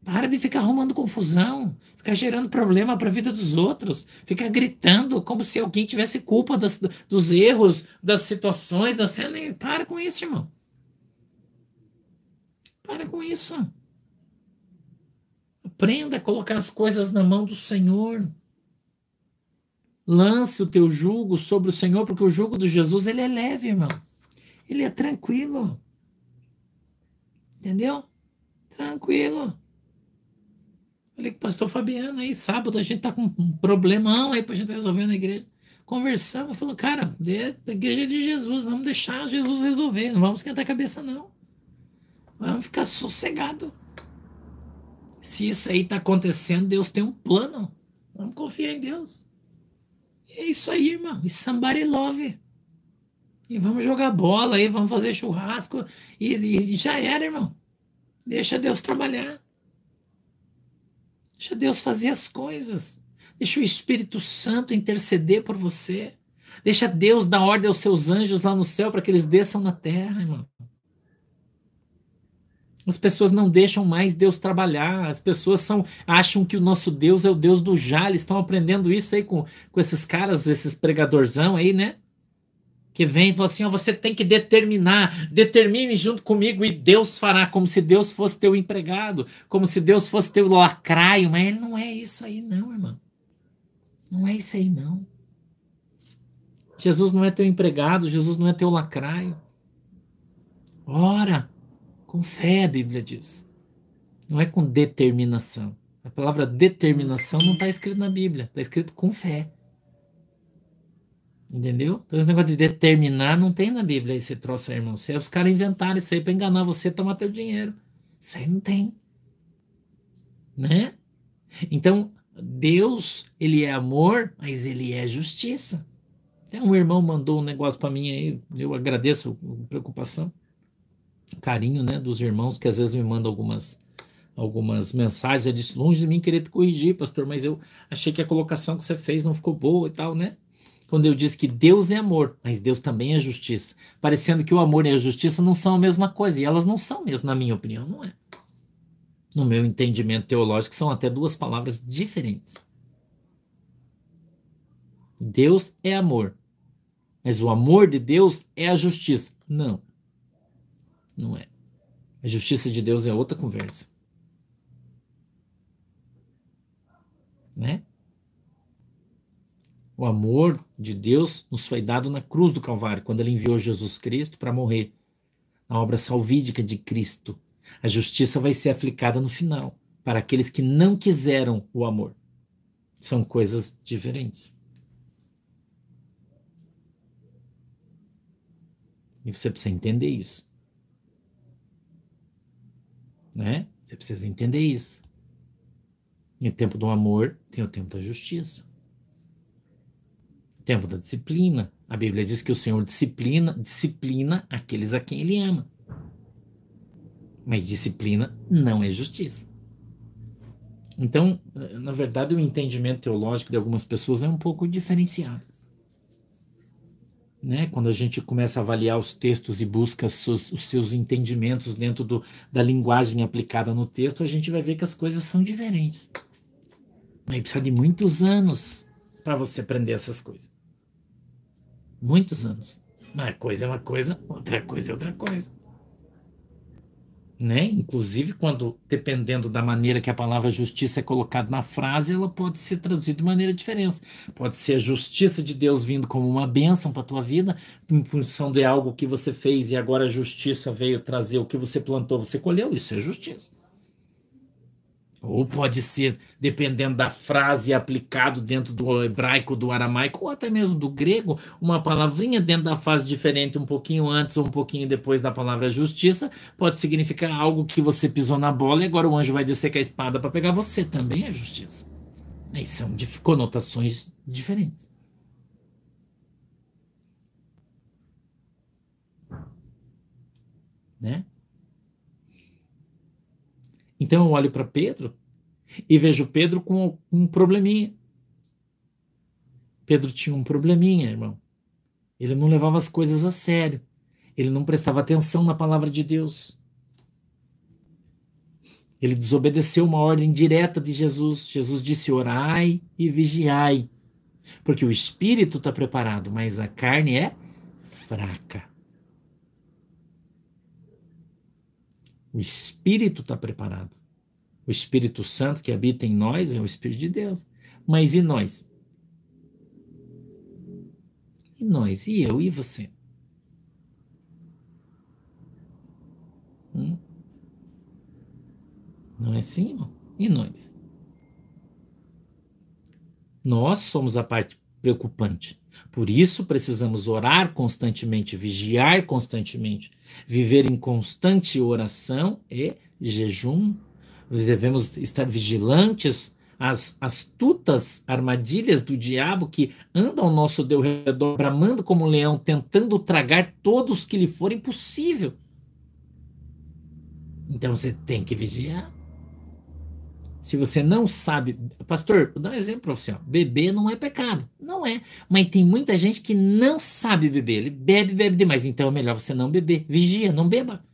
Para de ficar arrumando confusão, ficar gerando problema para a vida dos outros, ficar gritando como se alguém tivesse culpa das, dos erros, das situações, da cena. Para com isso, irmão. Para com isso. Aprenda a colocar as coisas na mão do Senhor. Lance o teu jugo sobre o Senhor, porque o jugo de Jesus ele é leve, irmão. Ele é tranquilo. Entendeu? Tranquilo. Falei com o pastor Fabiano aí, sábado a gente tá com um problemão aí pra gente resolver na igreja. Conversamos, falou, cara, é a igreja de Jesus, vamos deixar Jesus resolver, não vamos esquentar a cabeça, não. Vamos ficar sossegado. Se isso aí tá acontecendo, Deus tem um plano. Vamos confiar em Deus. E é isso aí, irmão. E somebody love. E vamos jogar bola aí, vamos fazer churrasco. E, e já era, irmão. Deixa Deus trabalhar. Deixa Deus fazer as coisas. Deixa o Espírito Santo interceder por você. Deixa Deus dar ordem aos seus anjos lá no céu para que eles desçam na terra, irmão. As pessoas não deixam mais Deus trabalhar. As pessoas são, acham que o nosso Deus é o Deus do já. Eles estão aprendendo isso aí com, com esses caras, esses pregadorzão aí, né? Que vem e fala assim: ó, você tem que determinar, determine junto comigo e Deus fará, como se Deus fosse teu empregado, como se Deus fosse teu lacraio, mas não é isso aí, não, irmão. Não é isso aí, não. Jesus não é teu empregado, Jesus não é teu lacraio. Ora, com fé, a Bíblia diz. Não é com determinação. A palavra determinação não está escrito na Bíblia, está escrito com fé. Entendeu? Então esse negócio de determinar não tem na Bíblia esse troço aí, irmão. Se os caras inventaram isso aí para enganar você, tomar teu dinheiro. Isso aí não tem. Né? Então, Deus, ele é amor, mas ele é justiça. Até um irmão mandou um negócio para mim aí, eu agradeço a preocupação, carinho, né, dos irmãos que às vezes me mandam algumas algumas mensagens, ele disse, longe de mim querer te corrigir, pastor, mas eu achei que a colocação que você fez não ficou boa e tal, né? Quando eu disse que Deus é amor, mas Deus também é justiça. Parecendo que o amor e a justiça não são a mesma coisa, e elas não são mesmo, na minha opinião, não é. No meu entendimento teológico, são até duas palavras diferentes. Deus é amor, mas o amor de Deus é a justiça. Não, não é. A justiça de Deus é outra conversa. Né? O amor de Deus nos foi dado na cruz do Calvário, quando ele enviou Jesus Cristo para morrer. A obra salvídica de Cristo. A justiça vai ser aplicada no final, para aqueles que não quiseram o amor. São coisas diferentes. E você precisa entender isso. Né? Você precisa entender isso. E o tempo do amor tem o tempo da justiça. Tempo da disciplina. A Bíblia diz que o Senhor disciplina, disciplina aqueles a quem ele ama. Mas disciplina não é justiça. Então, na verdade, o entendimento teológico de algumas pessoas é um pouco diferenciado né? Quando a gente começa a avaliar os textos e busca os seus, os seus entendimentos dentro do, da linguagem aplicada no texto, a gente vai ver que as coisas são diferentes. Mas precisa de muitos anos para você aprender essas coisas. Muitos anos. Uma coisa é uma coisa, outra coisa é outra coisa né? Inclusive, quando, dependendo da maneira que a palavra justiça é colocada na frase, ela pode ser traduzida de maneira diferente. Pode ser a justiça de Deus vindo como uma bênção para a tua vida, em função de algo que você fez e agora a justiça veio trazer o que você plantou, você colheu. Isso é justiça. Ou pode ser, dependendo da frase aplicado dentro do hebraico, do aramaico, ou até mesmo do grego, uma palavrinha dentro da frase diferente, um pouquinho antes ou um pouquinho depois da palavra justiça, pode significar algo que você pisou na bola e agora o anjo vai descer com a espada para pegar você. Também é justiça. Aí são conotações diferentes. Né? Então eu olho para Pedro e vejo Pedro com um probleminha. Pedro tinha um probleminha, irmão. Ele não levava as coisas a sério. Ele não prestava atenção na palavra de Deus. Ele desobedeceu uma ordem direta de Jesus. Jesus disse: orai e vigiai. Porque o espírito está preparado, mas a carne é fraca. O espírito está preparado. O Espírito Santo que habita em nós é o Espírito de Deus. Mas e nós? E nós? E eu? E você? Hum? Não é assim, irmão? E nós? Nós somos a parte preocupante. Por isso precisamos orar constantemente, vigiar constantemente, viver em constante oração e jejum. Devemos estar vigilantes às astutas armadilhas do diabo que andam ao nosso redor, bramando como um leão, tentando tragar todos que lhe forem possível. Então você tem que vigiar. Se você não sabe, pastor, vou dar um exemplo para você. Ó. Beber não é pecado. Não é. Mas tem muita gente que não sabe beber. Ele bebe, bebe demais. Então é melhor você não beber. Vigia, não beba.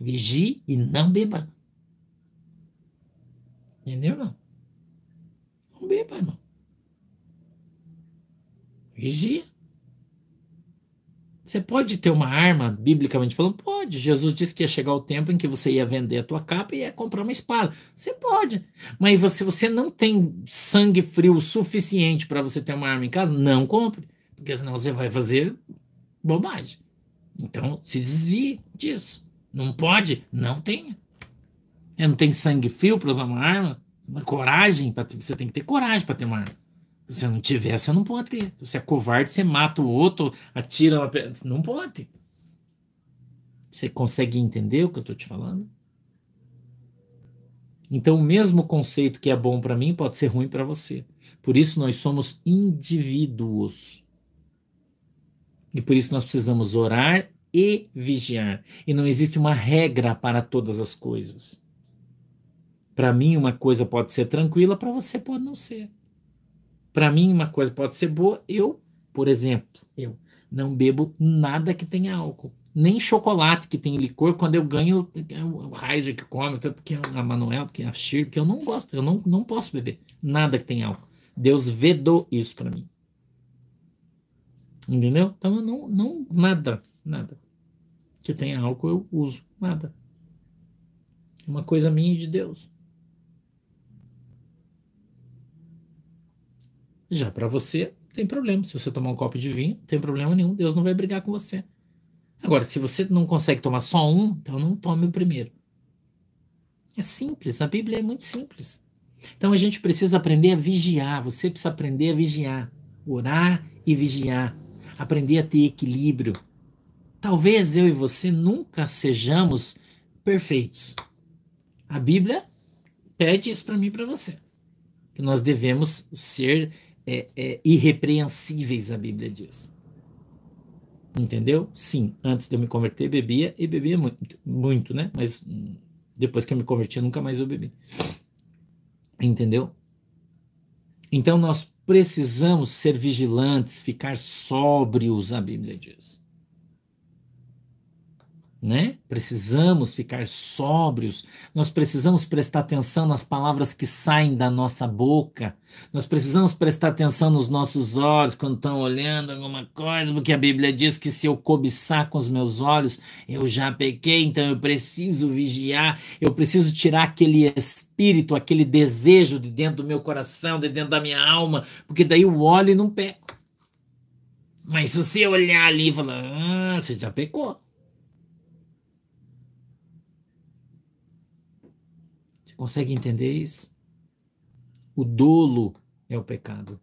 Vigie e não beba. Entendeu, irmão? Não beba, irmão. Vigia. Você pode ter uma arma, biblicamente falando? Pode. Jesus disse que ia chegar o tempo em que você ia vender a tua capa e ia comprar uma espada. Você pode. Mas se você não tem sangue frio suficiente para você ter uma arma em casa, não compre. Porque senão você vai fazer bobagem. Então, se desvie disso. Não pode? Não tenha. Eu não tem sangue frio para usar uma arma? Uma coragem? Pra, você tem que ter coragem para ter uma arma. Se você não tiver, você não pode ter. Se você é covarde, você mata o outro, atira uma... Não pode. Você consegue entender o que eu estou te falando? Então, o mesmo conceito que é bom para mim pode ser ruim para você. Por isso, nós somos indivíduos. E por isso, nós precisamos orar e vigiar. E não existe uma regra para todas as coisas. Para mim, uma coisa pode ser tranquila, para você pode não ser. Para mim, uma coisa pode ser boa. Eu, por exemplo, eu não bebo nada que tenha álcool. Nem chocolate que tem licor, quando eu ganho, é o Heiser que come, porque a Manuel, porque a Shir, porque eu não gosto, eu não, não posso beber nada que tenha álcool. Deus vedou isso para mim. Entendeu? Então, não, não, nada, nada. Se tem álcool, eu uso. Nada. Uma coisa minha de Deus. Já para você, tem problema. Se você tomar um copo de vinho, tem problema nenhum. Deus não vai brigar com você. Agora, se você não consegue tomar só um, então não tome o primeiro. É simples. A Bíblia é muito simples. Então a gente precisa aprender a vigiar. Você precisa aprender a vigiar. Orar e vigiar. Aprender a ter equilíbrio. Talvez eu e você nunca sejamos perfeitos. A Bíblia pede isso para mim e para você. Que nós devemos ser é, é, irrepreensíveis, a Bíblia diz. Entendeu? Sim, antes de eu me converter, bebia e bebia muito, muito, né? Mas depois que eu me converti, nunca mais eu bebi. Entendeu? Então nós precisamos ser vigilantes, ficar sóbrios, a Bíblia diz né? Precisamos ficar sóbrios, nós precisamos prestar atenção nas palavras que saem da nossa boca, nós precisamos prestar atenção nos nossos olhos quando estão olhando alguma coisa, porque a Bíblia diz que se eu cobiçar com os meus olhos, eu já pequei, então eu preciso vigiar, eu preciso tirar aquele espírito, aquele desejo de dentro do meu coração, de dentro da minha alma, porque daí eu olho e não peco. Mas se você olhar ali e falar, ah, você já pecou. Consegue entender isso? O dolo é o pecado.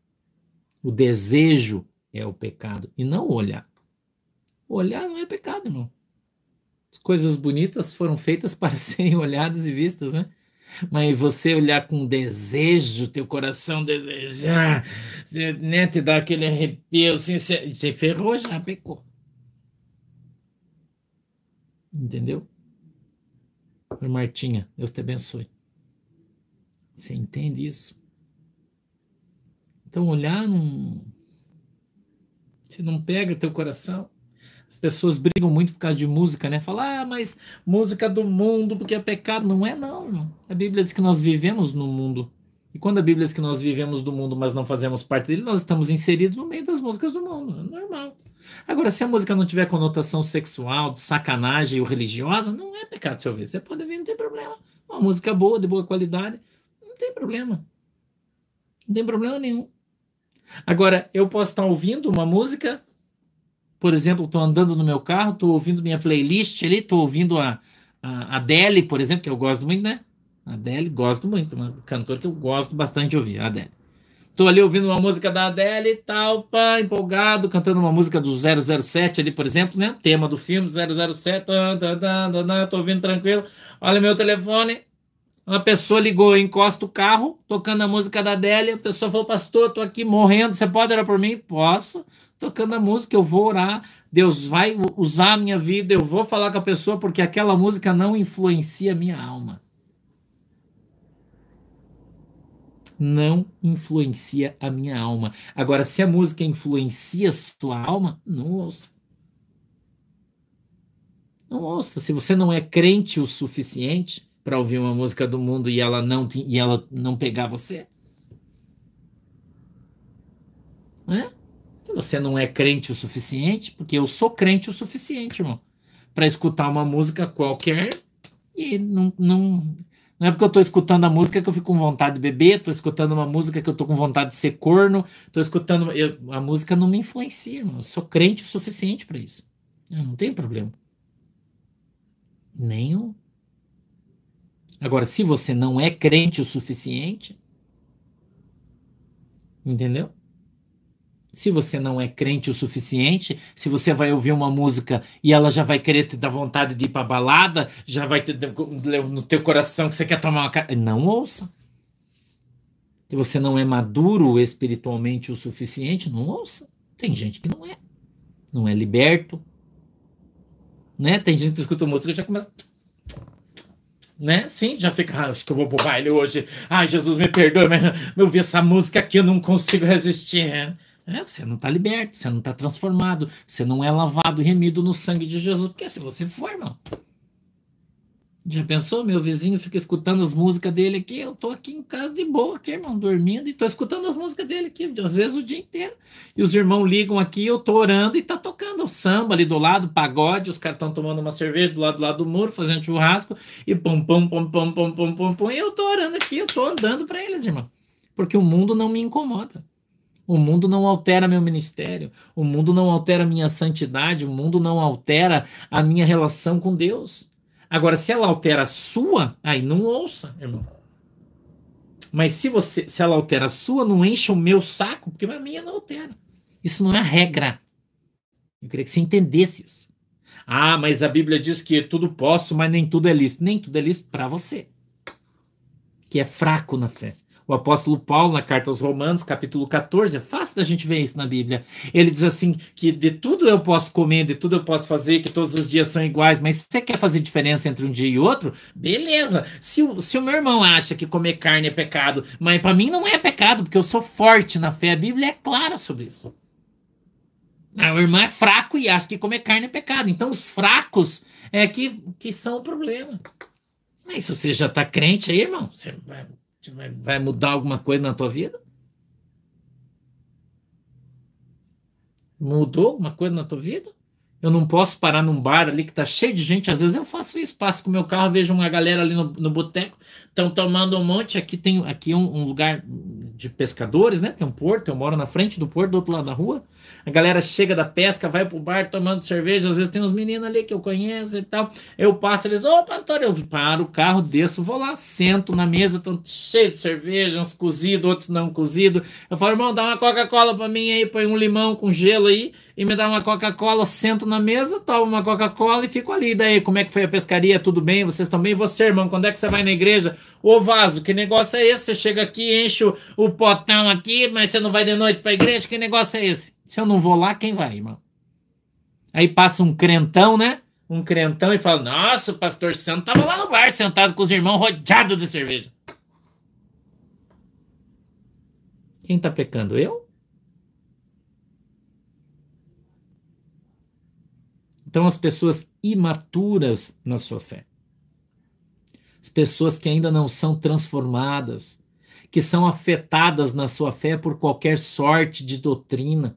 O desejo é o pecado. E não olhar. Olhar não é pecado, irmão. As coisas bonitas foram feitas para serem olhadas e vistas, né? Mas você olhar com desejo, teu coração desejar, né, te dar aquele arrepio, assim, você, ferrou já, pecou. Entendeu? Martinha, Deus te abençoe. Você entende isso? Então, olhar não. Você não pega o teu coração. As pessoas brigam muito por causa de música, né? Falar, ah, mas música do mundo, porque é pecado. Não é, não. A Bíblia diz que nós vivemos no mundo. E quando a Bíblia diz que nós vivemos do mundo, mas não fazemos parte dele, nós estamos inseridos no meio das músicas do mundo. É normal. Agora, se a música não tiver conotação sexual, de sacanagem ou religiosa, não é pecado se ouvir. Você pode ouvir, não tem problema. Uma música boa, de boa qualidade tem problema. Não tem problema nenhum. Agora, eu posso estar ouvindo uma música, por exemplo, estou andando no meu carro, estou ouvindo minha playlist ali, estou ouvindo a, a Adele, por exemplo, que eu gosto muito, né? Adele, gosto muito, uma cantora que eu gosto bastante de ouvir, a Adele. Estou ali ouvindo uma música da Adele tal, pá, empolgado, cantando uma música do 007 ali, por exemplo, né? Tema do filme 007, estou ouvindo tranquilo. Olha meu telefone, uma pessoa ligou, encosta o carro, tocando a música da Adélia, a pessoa falou, pastor, estou aqui morrendo, você pode orar por mim? Posso. Tocando a música, eu vou orar, Deus vai usar a minha vida, eu vou falar com a pessoa, porque aquela música não influencia a minha alma. Não influencia a minha alma. Agora, se a música influencia a sua alma, não ouça. Não ouça. Se você não é crente o suficiente, para ouvir uma música do mundo e ela não e ela não pegar você? Né? Se você não é crente o suficiente, porque eu sou crente o suficiente, irmão, para escutar uma música qualquer e não, não não é porque eu estou escutando a música que eu fico com vontade de beber, estou escutando uma música que eu estou com vontade de ser corno, estou escutando. Eu, a música não me influencia, irmão. Eu sou crente o suficiente para isso. Eu não tenho problema. Nenhum. Agora, se você não é crente o suficiente, entendeu? Se você não é crente o suficiente, se você vai ouvir uma música e ela já vai querer te dar vontade de ir para balada, já vai ter no teu coração que você quer tomar uma não ouça. Se você não é maduro espiritualmente o suficiente, não ouça. Tem gente que não é. Não é liberto. Né? Tem gente que escuta música e já começa né? Sim, já fica, ah, acho que eu vou pro baile hoje. Ai, Jesus me perdoe, mas eu vi essa música aqui, eu não consigo resistir. É, você não está liberto, você não está transformado, você não é lavado e remido no sangue de Jesus, porque se você for, irmão. Já pensou? Meu vizinho fica escutando as músicas dele aqui. Eu tô aqui em casa de boa, aqui, irmão, dormindo e tô escutando as músicas dele aqui, às vezes o dia inteiro. E os irmãos ligam aqui, eu tô orando e tá tocando o samba ali do lado, pagode, os caras estão tomando uma cerveja do lado, do lado do muro, fazendo churrasco e pum, pum, pum, pum, pum, pum, pum, pum. E eu tô orando aqui, eu tô andando para eles, irmão. Porque o mundo não me incomoda. O mundo não altera meu ministério, o mundo não altera minha santidade, o mundo não altera a minha relação com Deus. Agora, se ela altera a sua, aí não ouça, irmão. Mas se você, se ela altera a sua, não encha o meu saco, porque a minha não altera. Isso não é regra. Eu queria que você entendesse isso. Ah, mas a Bíblia diz que tudo posso, mas nem tudo é lícito. Nem tudo é lícito para você, que é fraco na fé. O apóstolo Paulo, na carta aos Romanos, capítulo 14, é fácil da gente ver isso na Bíblia. Ele diz assim: que de tudo eu posso comer, de tudo eu posso fazer, que todos os dias são iguais, mas você quer fazer diferença entre um dia e outro? Beleza. Se o, se o meu irmão acha que comer carne é pecado, mas para mim não é pecado, porque eu sou forte na fé, a Bíblia é clara sobre isso. Ah, o irmão é fraco e acha que comer carne é pecado. Então, os fracos é que, que são o problema. Mas se você já está crente aí, irmão, você vai mudar alguma coisa na tua vida? Mudou alguma coisa na tua vida? Eu não posso parar num bar ali que tá cheio de gente. Às vezes eu faço isso, passo com o meu carro, vejo uma galera ali no, no boteco, estão tomando um monte. Aqui tem aqui um, um, lugar de pescadores, né? Tem um porto, eu moro na frente do porto, do outro lado da rua. A galera chega da pesca, vai pro bar tomando cerveja. Às vezes tem uns meninos ali que eu conheço e tal. Eu passo, eles, ô oh, pastor, eu paro o carro, desço, vou lá, sento na mesa, estão cheio de cerveja, uns cozidos, outros não cozidos. Eu falo, irmão, dá uma Coca-Cola pra mim aí, põe um limão com gelo aí e me dá uma Coca-Cola, sento na mesa, tomo uma Coca-Cola e fico ali. Daí, como é que foi a pescaria? Tudo bem? Vocês bem? Você, irmão, quando é que você vai na igreja? Ô vaso, que negócio é esse? Você chega aqui, enche o, o potão aqui, mas você não vai de noite pra igreja? Que negócio é esse? Se eu não vou lá, quem vai, irmão? Aí passa um crentão, né? Um crentão e fala: Nossa, o pastor Santo tava lá no bar, sentado com os irmãos, rodeado de cerveja. Quem tá pecando? Eu? Então, as pessoas imaturas na sua fé, as pessoas que ainda não são transformadas, que são afetadas na sua fé por qualquer sorte de doutrina,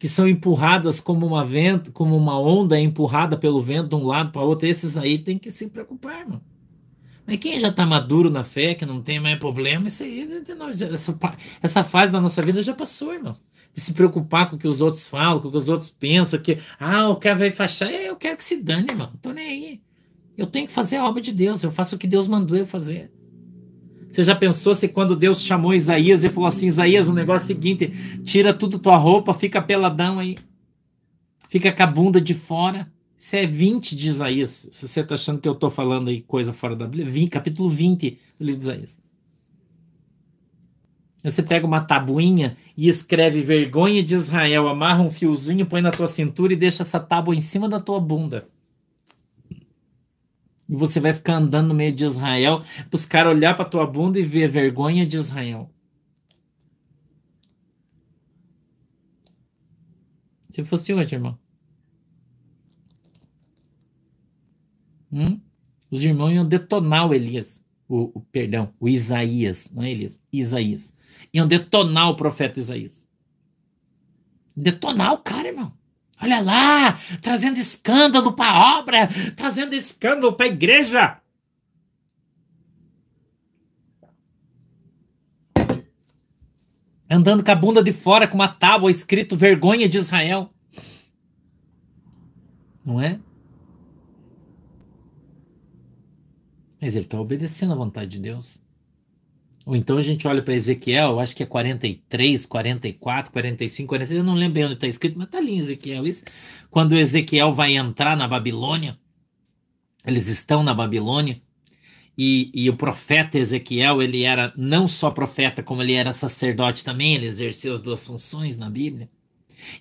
que são empurradas como uma vento, como uma onda empurrada pelo vento de um lado para outro, esses aí tem que se preocupar, mano. Mas quem já está maduro na fé, que não tem mais problema, isso aí, essa, essa fase da nossa vida já passou, irmão. De se preocupar com o que os outros falam, com o que os outros pensam, que, ah, o cara vai fachar, eu quero que se dane, irmão. Não tô nem aí. Eu tenho que fazer a obra de Deus, eu faço o que Deus mandou eu fazer. Você já pensou se quando Deus chamou Isaías e falou assim: Isaías, o negócio é o seguinte, tira tudo tua roupa, fica peladão aí, fica com a bunda de fora. Isso é 20 de Isaías. Se você está achando que eu estou falando aí coisa fora da Bíblia, 20, capítulo 20 do livro de Isaías. Você pega uma tabuinha e escreve vergonha de Israel, amarra um fiozinho, põe na tua cintura e deixa essa tábua em cima da tua bunda. E você vai ficar andando no meio de Israel para os caras olhar para tua bunda e ver vergonha de Israel. Se fosse hoje, irmão. Hum? Os irmãos iam detonar o Elias. O, o, perdão, o Isaías, não é Elias, Isaías. Iam detonar o profeta Isaías. Detonar o cara, irmão. Olha lá, trazendo escândalo para a obra, trazendo escândalo para a igreja. Andando com a bunda de fora com uma tábua escrito vergonha de Israel. Não é? Mas ele está obedecendo à vontade de Deus. Ou então a gente olha para Ezequiel, acho que é 43, 44, 45, 46, eu não lembro bem onde está escrito, mas está ali em Ezequiel isso. Quando Ezequiel vai entrar na Babilônia, eles estão na Babilônia, e, e, o profeta Ezequiel, ele era não só profeta, como ele era sacerdote também, ele exerceu as duas funções na Bíblia.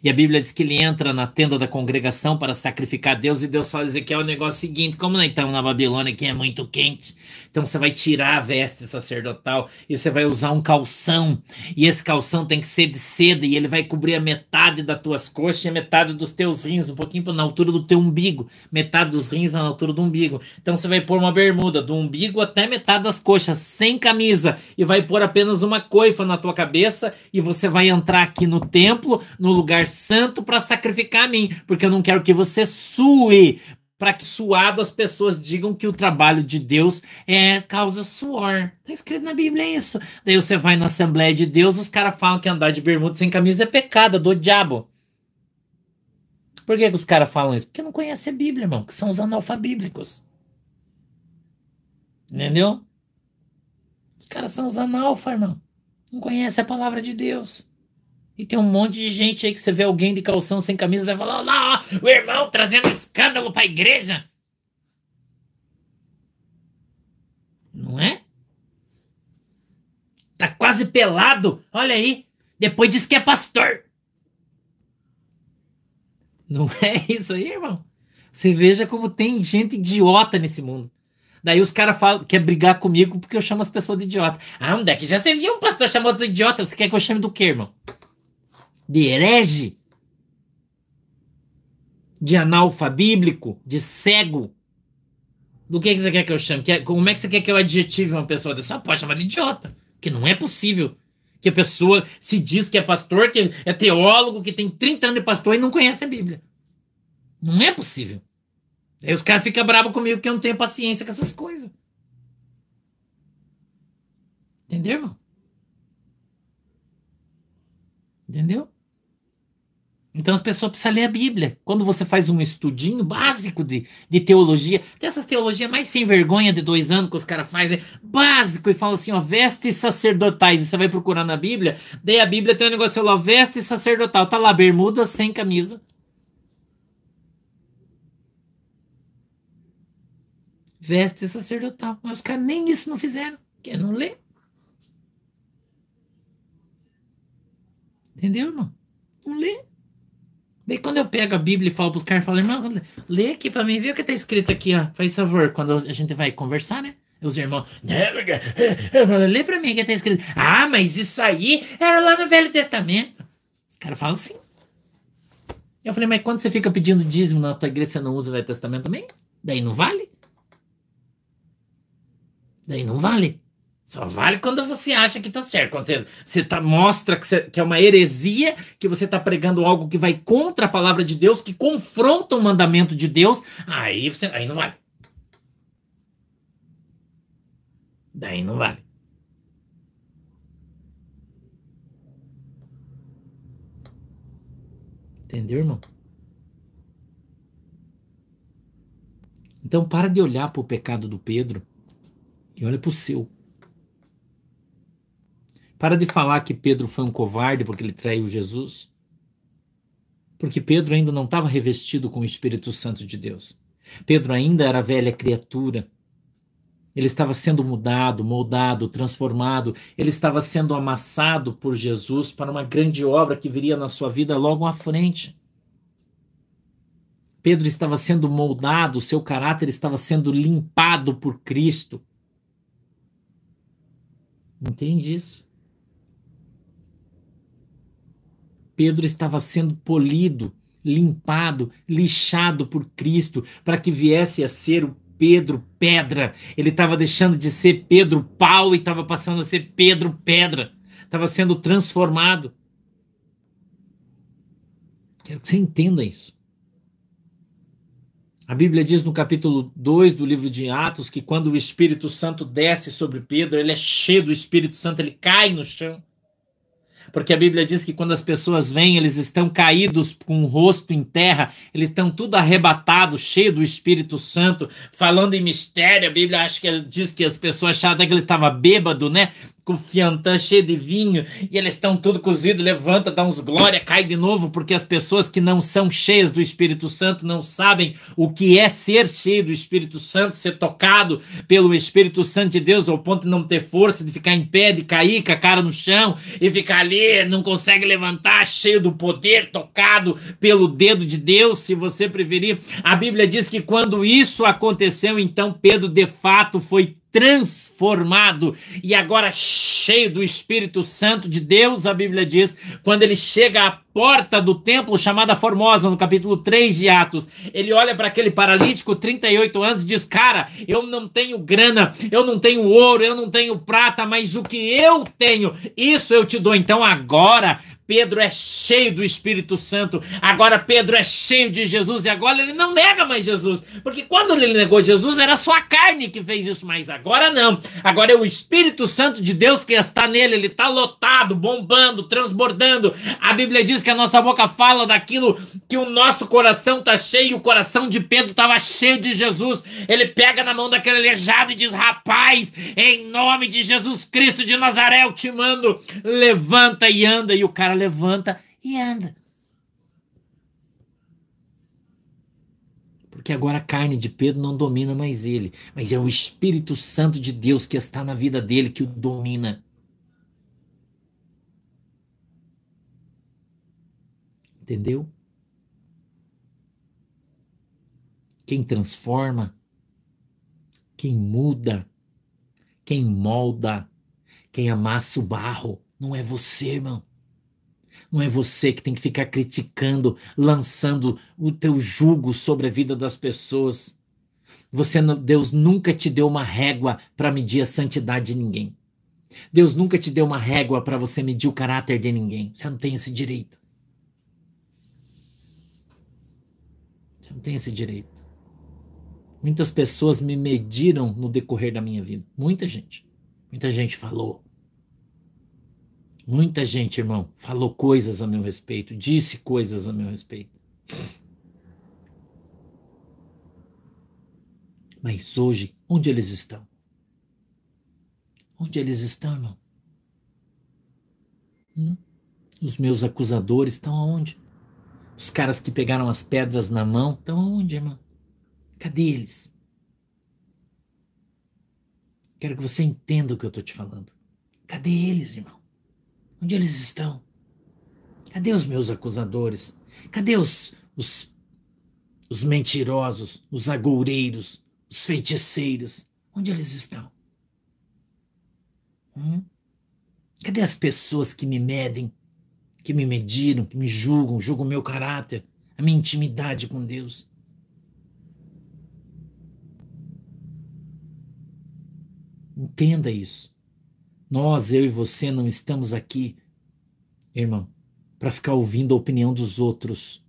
E a Bíblia diz que ele entra na tenda da congregação para sacrificar a Deus, e Deus fala: Ezequiel, é o negócio seguinte: como nós estamos na Babilônia, que é muito quente, então você vai tirar a veste sacerdotal e você vai usar um calção, e esse calção tem que ser de seda, e ele vai cobrir a metade das tuas coxas e a metade dos teus rins, um pouquinho na altura do teu umbigo, metade dos rins na altura do umbigo. Então você vai pôr uma bermuda do umbigo até metade das coxas, sem camisa, e vai pôr apenas uma coifa na tua cabeça, e você vai entrar aqui no templo, no lugar santo, para sacrificar a mim, porque eu não quero que você sue, para que suado as pessoas digam que o trabalho de Deus é causa suor. Está escrito na Bíblia isso. Daí você vai na Assembleia de Deus, os caras falam que andar de bermuda sem camisa é pecado, é do diabo. Por que, que os caras falam isso? Porque não conhecem a Bíblia, irmão, que são os analfabíblicos. Entendeu? Os caras são os analfa, irmão. Não conhecem a palavra de Deus. E tem um monte de gente aí que você vê alguém de calção sem camisa vai falar: lá, o irmão trazendo escândalo para a igreja. Não é? Tá quase pelado. Olha aí. Depois diz que é pastor. Não é isso aí, irmão? Você veja como tem gente idiota nesse mundo. Daí os caras querem brigar comigo porque eu chamo as pessoas de idiota. Ah, onde é que já você viu um pastor chamado de idiota? Você quer que eu chame do quê, irmão? De herege, de analfabíblico, de cego. Do que, que você quer que eu chame? como é que você quer que eu adjetive uma pessoa dessa? Ah, pode chamar de idiota. Que não é possível que a pessoa se diz que é pastor, que é teólogo, que tem 30 anos de pastor e não conhece a Bíblia. Não é possível. Aí os caras ficam bravos comigo porque eu não tenho paciência com essas coisas. Entendeu, irmão? Entendeu? Então as pessoas precisam ler a Bíblia. Quando você faz um estudinho básico de, de teologia, dessas teologias mais sem vergonha de dois anos que os caras fazem, básico, e fala assim, ó, vestes sacerdotais, e você vai procurar na Bíblia, daí a Bíblia tem um negócio lá, veste sacerdotal, tá lá, bermuda sem camisa. Veste sacerdotal. Mas os caras nem isso não fizeram. Quer não ler? Entendeu, irmão? Não lê. Daí quando eu pego a Bíblia e falo pros caras, falo, irmão, lê aqui pra mim, vê o que tá escrito aqui, ó. Faz favor, quando a gente vai conversar, né? Os irmãos, eu falo, lê pra mim o que tá escrito. Ah, mas isso aí era lá no Velho Testamento. Os caras falam assim. Eu falei, mas quando você fica pedindo dízimo na tua igreja, você não usa o Velho Testamento também? Daí não vale? Daí não vale. Só vale quando você acha que está certo. Quando você, você tá, mostra que, você, que, é uma heresia, que você está pregando algo que vai contra a palavra de Deus, que confronta o mandamento de Deus, aí, você, aí não vale. Daí não vale. Entendeu, irmão? Então para de olhar para o pecado do Pedro e olha para o seu. Para de falar que Pedro foi um covarde porque ele traiu Jesus. Porque Pedro ainda não estava revestido com o Espírito Santo de Deus. Pedro ainda era velha criatura. Ele estava sendo mudado, moldado, transformado. Ele estava sendo amassado por Jesus para uma grande obra que viria na sua vida logo à frente. Pedro estava sendo moldado, seu caráter estava sendo limpado por Cristo. Entende isso? Pedro estava sendo polido, limpado, lixado por Cristo, para que viesse a ser o Pedro Pedra. Ele estava deixando de ser Pedro Pau e estava passando a ser Pedro Pedra. Estava sendo transformado. Quero que você entenda isso. A Bíblia diz no capítulo 2 do livro de Atos que quando o Espírito Santo desce sobre Pedro, ele é cheio do Espírito Santo, ele cai no chão porque a Bíblia diz que quando as pessoas vêm, eles estão caídos com o rosto em terra, eles estão tudo arrebatados, cheios do Espírito Santo, falando em mistério. A Bíblia acho que diz que as pessoas achavam que ele estava bêbado, né? Com fiantã cheio de vinho, e eles estão tudo cozido, levanta, dá uns glória, cai de novo, porque as pessoas que não são cheias do Espírito Santo não sabem o que é ser cheio do Espírito Santo, ser tocado pelo Espírito Santo de Deus ao ponto de não ter força, de ficar em pé, de cair com a cara no chão e ficar ali, não consegue levantar, cheio do poder, tocado pelo dedo de Deus, se você preferir. A Bíblia diz que quando isso aconteceu, então Pedro de fato foi transformado e agora cheio do Espírito Santo de Deus, a Bíblia diz, quando ele chega à porta do templo chamada Formosa, no capítulo 3 de Atos, ele olha para aquele paralítico, 38 anos, diz: Cara, eu não tenho grana, eu não tenho ouro, eu não tenho prata, mas o que eu tenho, isso eu te dou. Então agora Pedro é cheio do Espírito Santo, agora Pedro é cheio de Jesus e agora ele não nega mais Jesus, porque quando ele negou Jesus era só a carne que fez isso, mas agora não. Agora é o Espírito Santo de Deus que está nele, ele está lotado, bombando, transbordando. A Bíblia diz que a nossa boca fala daquilo que o nosso coração está cheio, o coração de Pedro estava cheio de Jesus. Ele pega na mão daquele aleijado e diz: Rapaz, em nome de Jesus Cristo de Nazaré, eu te mando, levanta e anda. E o cara levanta e anda. Porque agora a carne de Pedro não domina mais ele, mas é o Espírito Santo de Deus que está na vida dele que o domina. Entendeu? Quem transforma, quem muda, quem molda, quem amassa o barro, não é você, irmão. Não é você que tem que ficar criticando, lançando o teu jugo sobre a vida das pessoas. Você, Deus nunca te deu uma régua para medir a santidade de ninguém. Deus nunca te deu uma régua para você medir o caráter de ninguém. Você não tem esse direito. Você não tem esse direito. Muitas pessoas me mediram no decorrer da minha vida. Muita gente. Muita gente falou. Muita gente, irmão, falou coisas a meu respeito, disse coisas a meu respeito. Mas hoje, onde eles estão? Onde eles estão, irmão? Hum? Os meus acusadores estão aonde? Os caras que pegaram as pedras na mão estão aonde, irmão? Cadê eles? Quero que você entenda o que eu estou te falando. Cadê eles, irmão? Onde eles estão? Cadê os meus acusadores? Cadê os, os, os mentirosos, os agoureiros, os feiticeiros? Onde eles estão? Hum? Cadê as pessoas que me medem, que me mediram, que me julgam, julgam o meu caráter, a minha intimidade com Deus? Entenda isso. Nós, eu e você, não estamos aqui, irmão, para ficar ouvindo a opinião dos outros.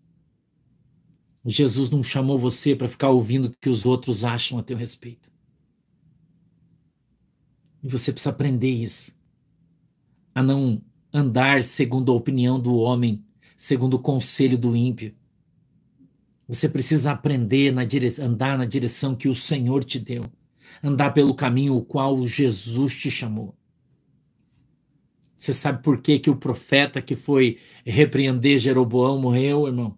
Jesus não chamou você para ficar ouvindo o que os outros acham a teu respeito. E você precisa aprender isso. A não andar segundo a opinião do homem, segundo o conselho do ímpio. Você precisa aprender dire... andar na direção que o Senhor te deu, andar pelo caminho o qual Jesus te chamou. Você sabe por que, que o profeta que foi repreender Jeroboão morreu, irmão?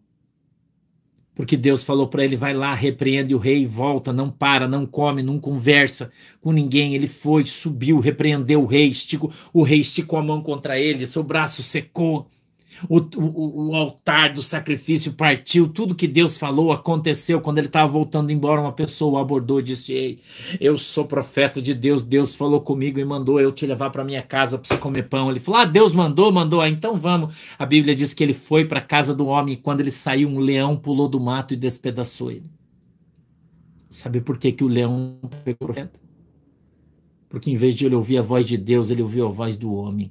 Porque Deus falou para ele: vai lá, repreende o rei, volta, não para, não come, não conversa com ninguém. Ele foi, subiu, repreendeu o rei, esticou, o rei esticou a mão contra ele, seu braço secou o, o, o, altar do sacrifício partiu, tudo que Deus falou aconteceu. Quando ele estava voltando embora, uma pessoa o abordou e disse: Ei, eu sou profeta de Deus, Deus falou comigo e mandou eu te levar para minha casa para você comer pão. Ele falou: Ah, Deus mandou, mandou, ah, então vamos. A Bíblia diz que ele foi para a casa do homem e quando ele saiu, um leão pulou do mato e despedaçou ele. Sabe por que, que o leão pegou o profeta? Porque em vez de ele ouvir a voz de Deus, ele ouviu a voz do homem.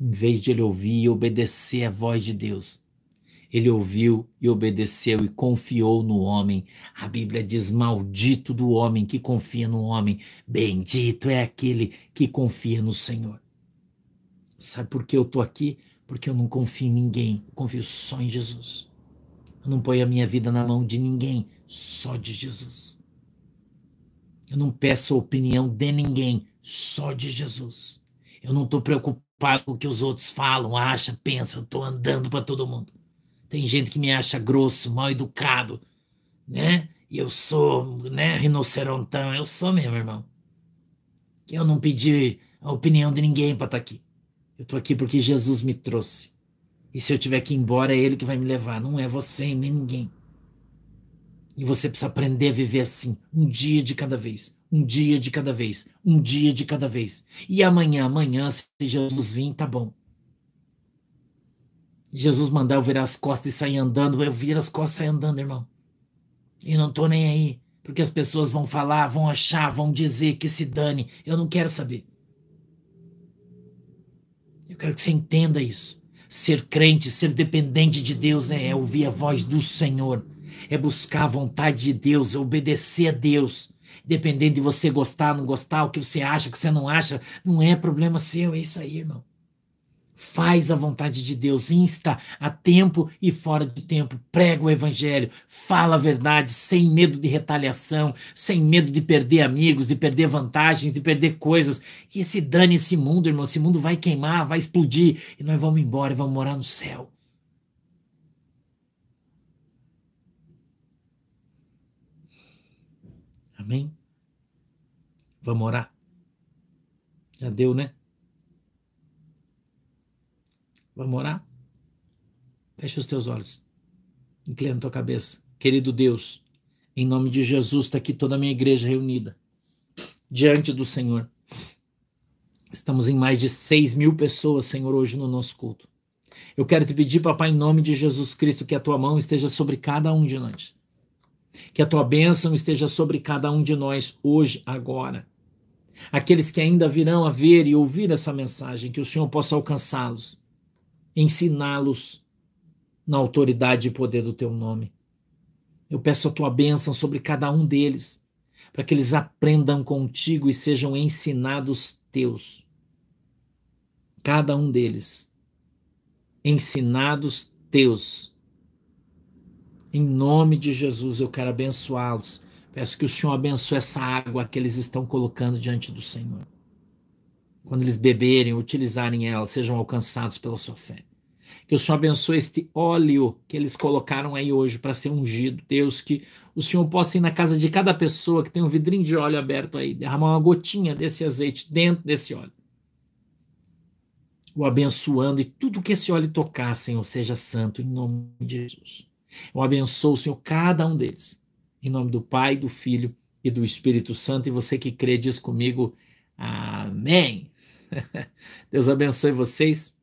Em vez de ele ouvir e obedecer a voz de Deus, ele ouviu e obedeceu e confiou no homem. A Bíblia diz: Maldito do homem que confia no homem, bendito é aquele que confia no Senhor. Sabe por que eu estou aqui? Porque eu não confio em ninguém, eu confio só em Jesus. Eu não ponho a minha vida na mão de ninguém, só de Jesus. Eu não peço a opinião de ninguém, só de Jesus. Eu não estou preocupado com o que os outros falam, acham, pensam. Estou andando para todo mundo. Tem gente que me acha grosso, mal educado, né? E eu sou, né, rinocerontão. Eu sou mesmo, irmão. Eu não pedi a opinião de ninguém para estar tá aqui. Eu estou aqui porque Jesus me trouxe. E se eu tiver que ir embora, é Ele que vai me levar. Não é você nem ninguém. E você precisa aprender a viver assim, um dia de cada vez, um dia de cada vez, um dia de cada vez. E amanhã, amanhã, se Jesus vir, tá bom. Jesus mandar eu virar as costas e sair andando, eu viro as costas e sair andando, irmão. E não tô nem aí, porque as pessoas vão falar, vão achar, vão dizer que se dane. Eu não quero saber. Eu quero que você entenda isso. Ser crente, ser dependente de Deus é, é ouvir a voz do Senhor, é buscar a vontade de Deus, é obedecer a Deus. Dependendo de você gostar, não gostar, o que você acha, o que você não acha, não é problema seu, é isso aí, irmão. Faz a vontade de Deus, insta a tempo e fora de tempo, prega o evangelho, fala a verdade sem medo de retaliação, sem medo de perder amigos, de perder vantagens, de perder coisas. E se dane esse mundo, irmão, esse mundo vai queimar, vai explodir e nós vamos embora vamos morar no céu. Amém? Vamos orar? Já deu, né? Vamos orar? Feche os teus olhos. Inclina tua cabeça. Querido Deus, em nome de Jesus, está aqui toda a minha igreja reunida diante do Senhor. Estamos em mais de 6 mil pessoas, Senhor, hoje no nosso culto. Eu quero te pedir, papai, em nome de Jesus Cristo, que a tua mão esteja sobre cada um de nós. Que a tua bênção esteja sobre cada um de nós hoje, agora. Aqueles que ainda virão a ver e ouvir essa mensagem, que o Senhor possa alcançá-los ensiná-los na autoridade e poder do teu nome. Eu peço a tua bênção sobre cada um deles, para que eles aprendam contigo e sejam ensinados teus. Cada um deles, ensinados teus. Em nome de Jesus, eu quero abençoá-los. Peço que o Senhor abençoe essa água que eles estão colocando diante do Senhor. Quando eles beberem, utilizarem ela, sejam alcançados pela sua fé. Que o Senhor abençoe este óleo que eles colocaram aí hoje para ser ungido. Deus, que o Senhor possa ir na casa de cada pessoa que tem um vidrinho de óleo aberto aí, derramar uma gotinha desse azeite dentro desse óleo. O abençoando e tudo que esse óleo tocar, Senhor, seja santo, em nome de Jesus. Eu abençoo, Senhor, cada um deles. Em nome do Pai, do Filho e do Espírito Santo. E você que crê, diz comigo, Amém. Deus abençoe vocês.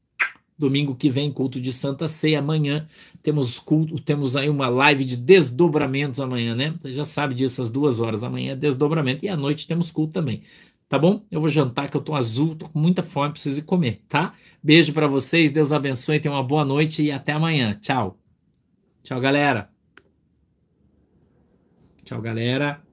Domingo que vem, culto de Santa Ceia. Amanhã temos culto, temos aí uma live de desdobramentos amanhã, né? Você já sabe disso, às duas horas. Amanhã é desdobramento e à noite temos culto também. Tá bom? Eu vou jantar, que eu tô azul, tô com muita fome, preciso ir comer, tá? Beijo para vocês, Deus abençoe, tenham uma boa noite e até amanhã. Tchau. Tchau, galera. Tchau, galera.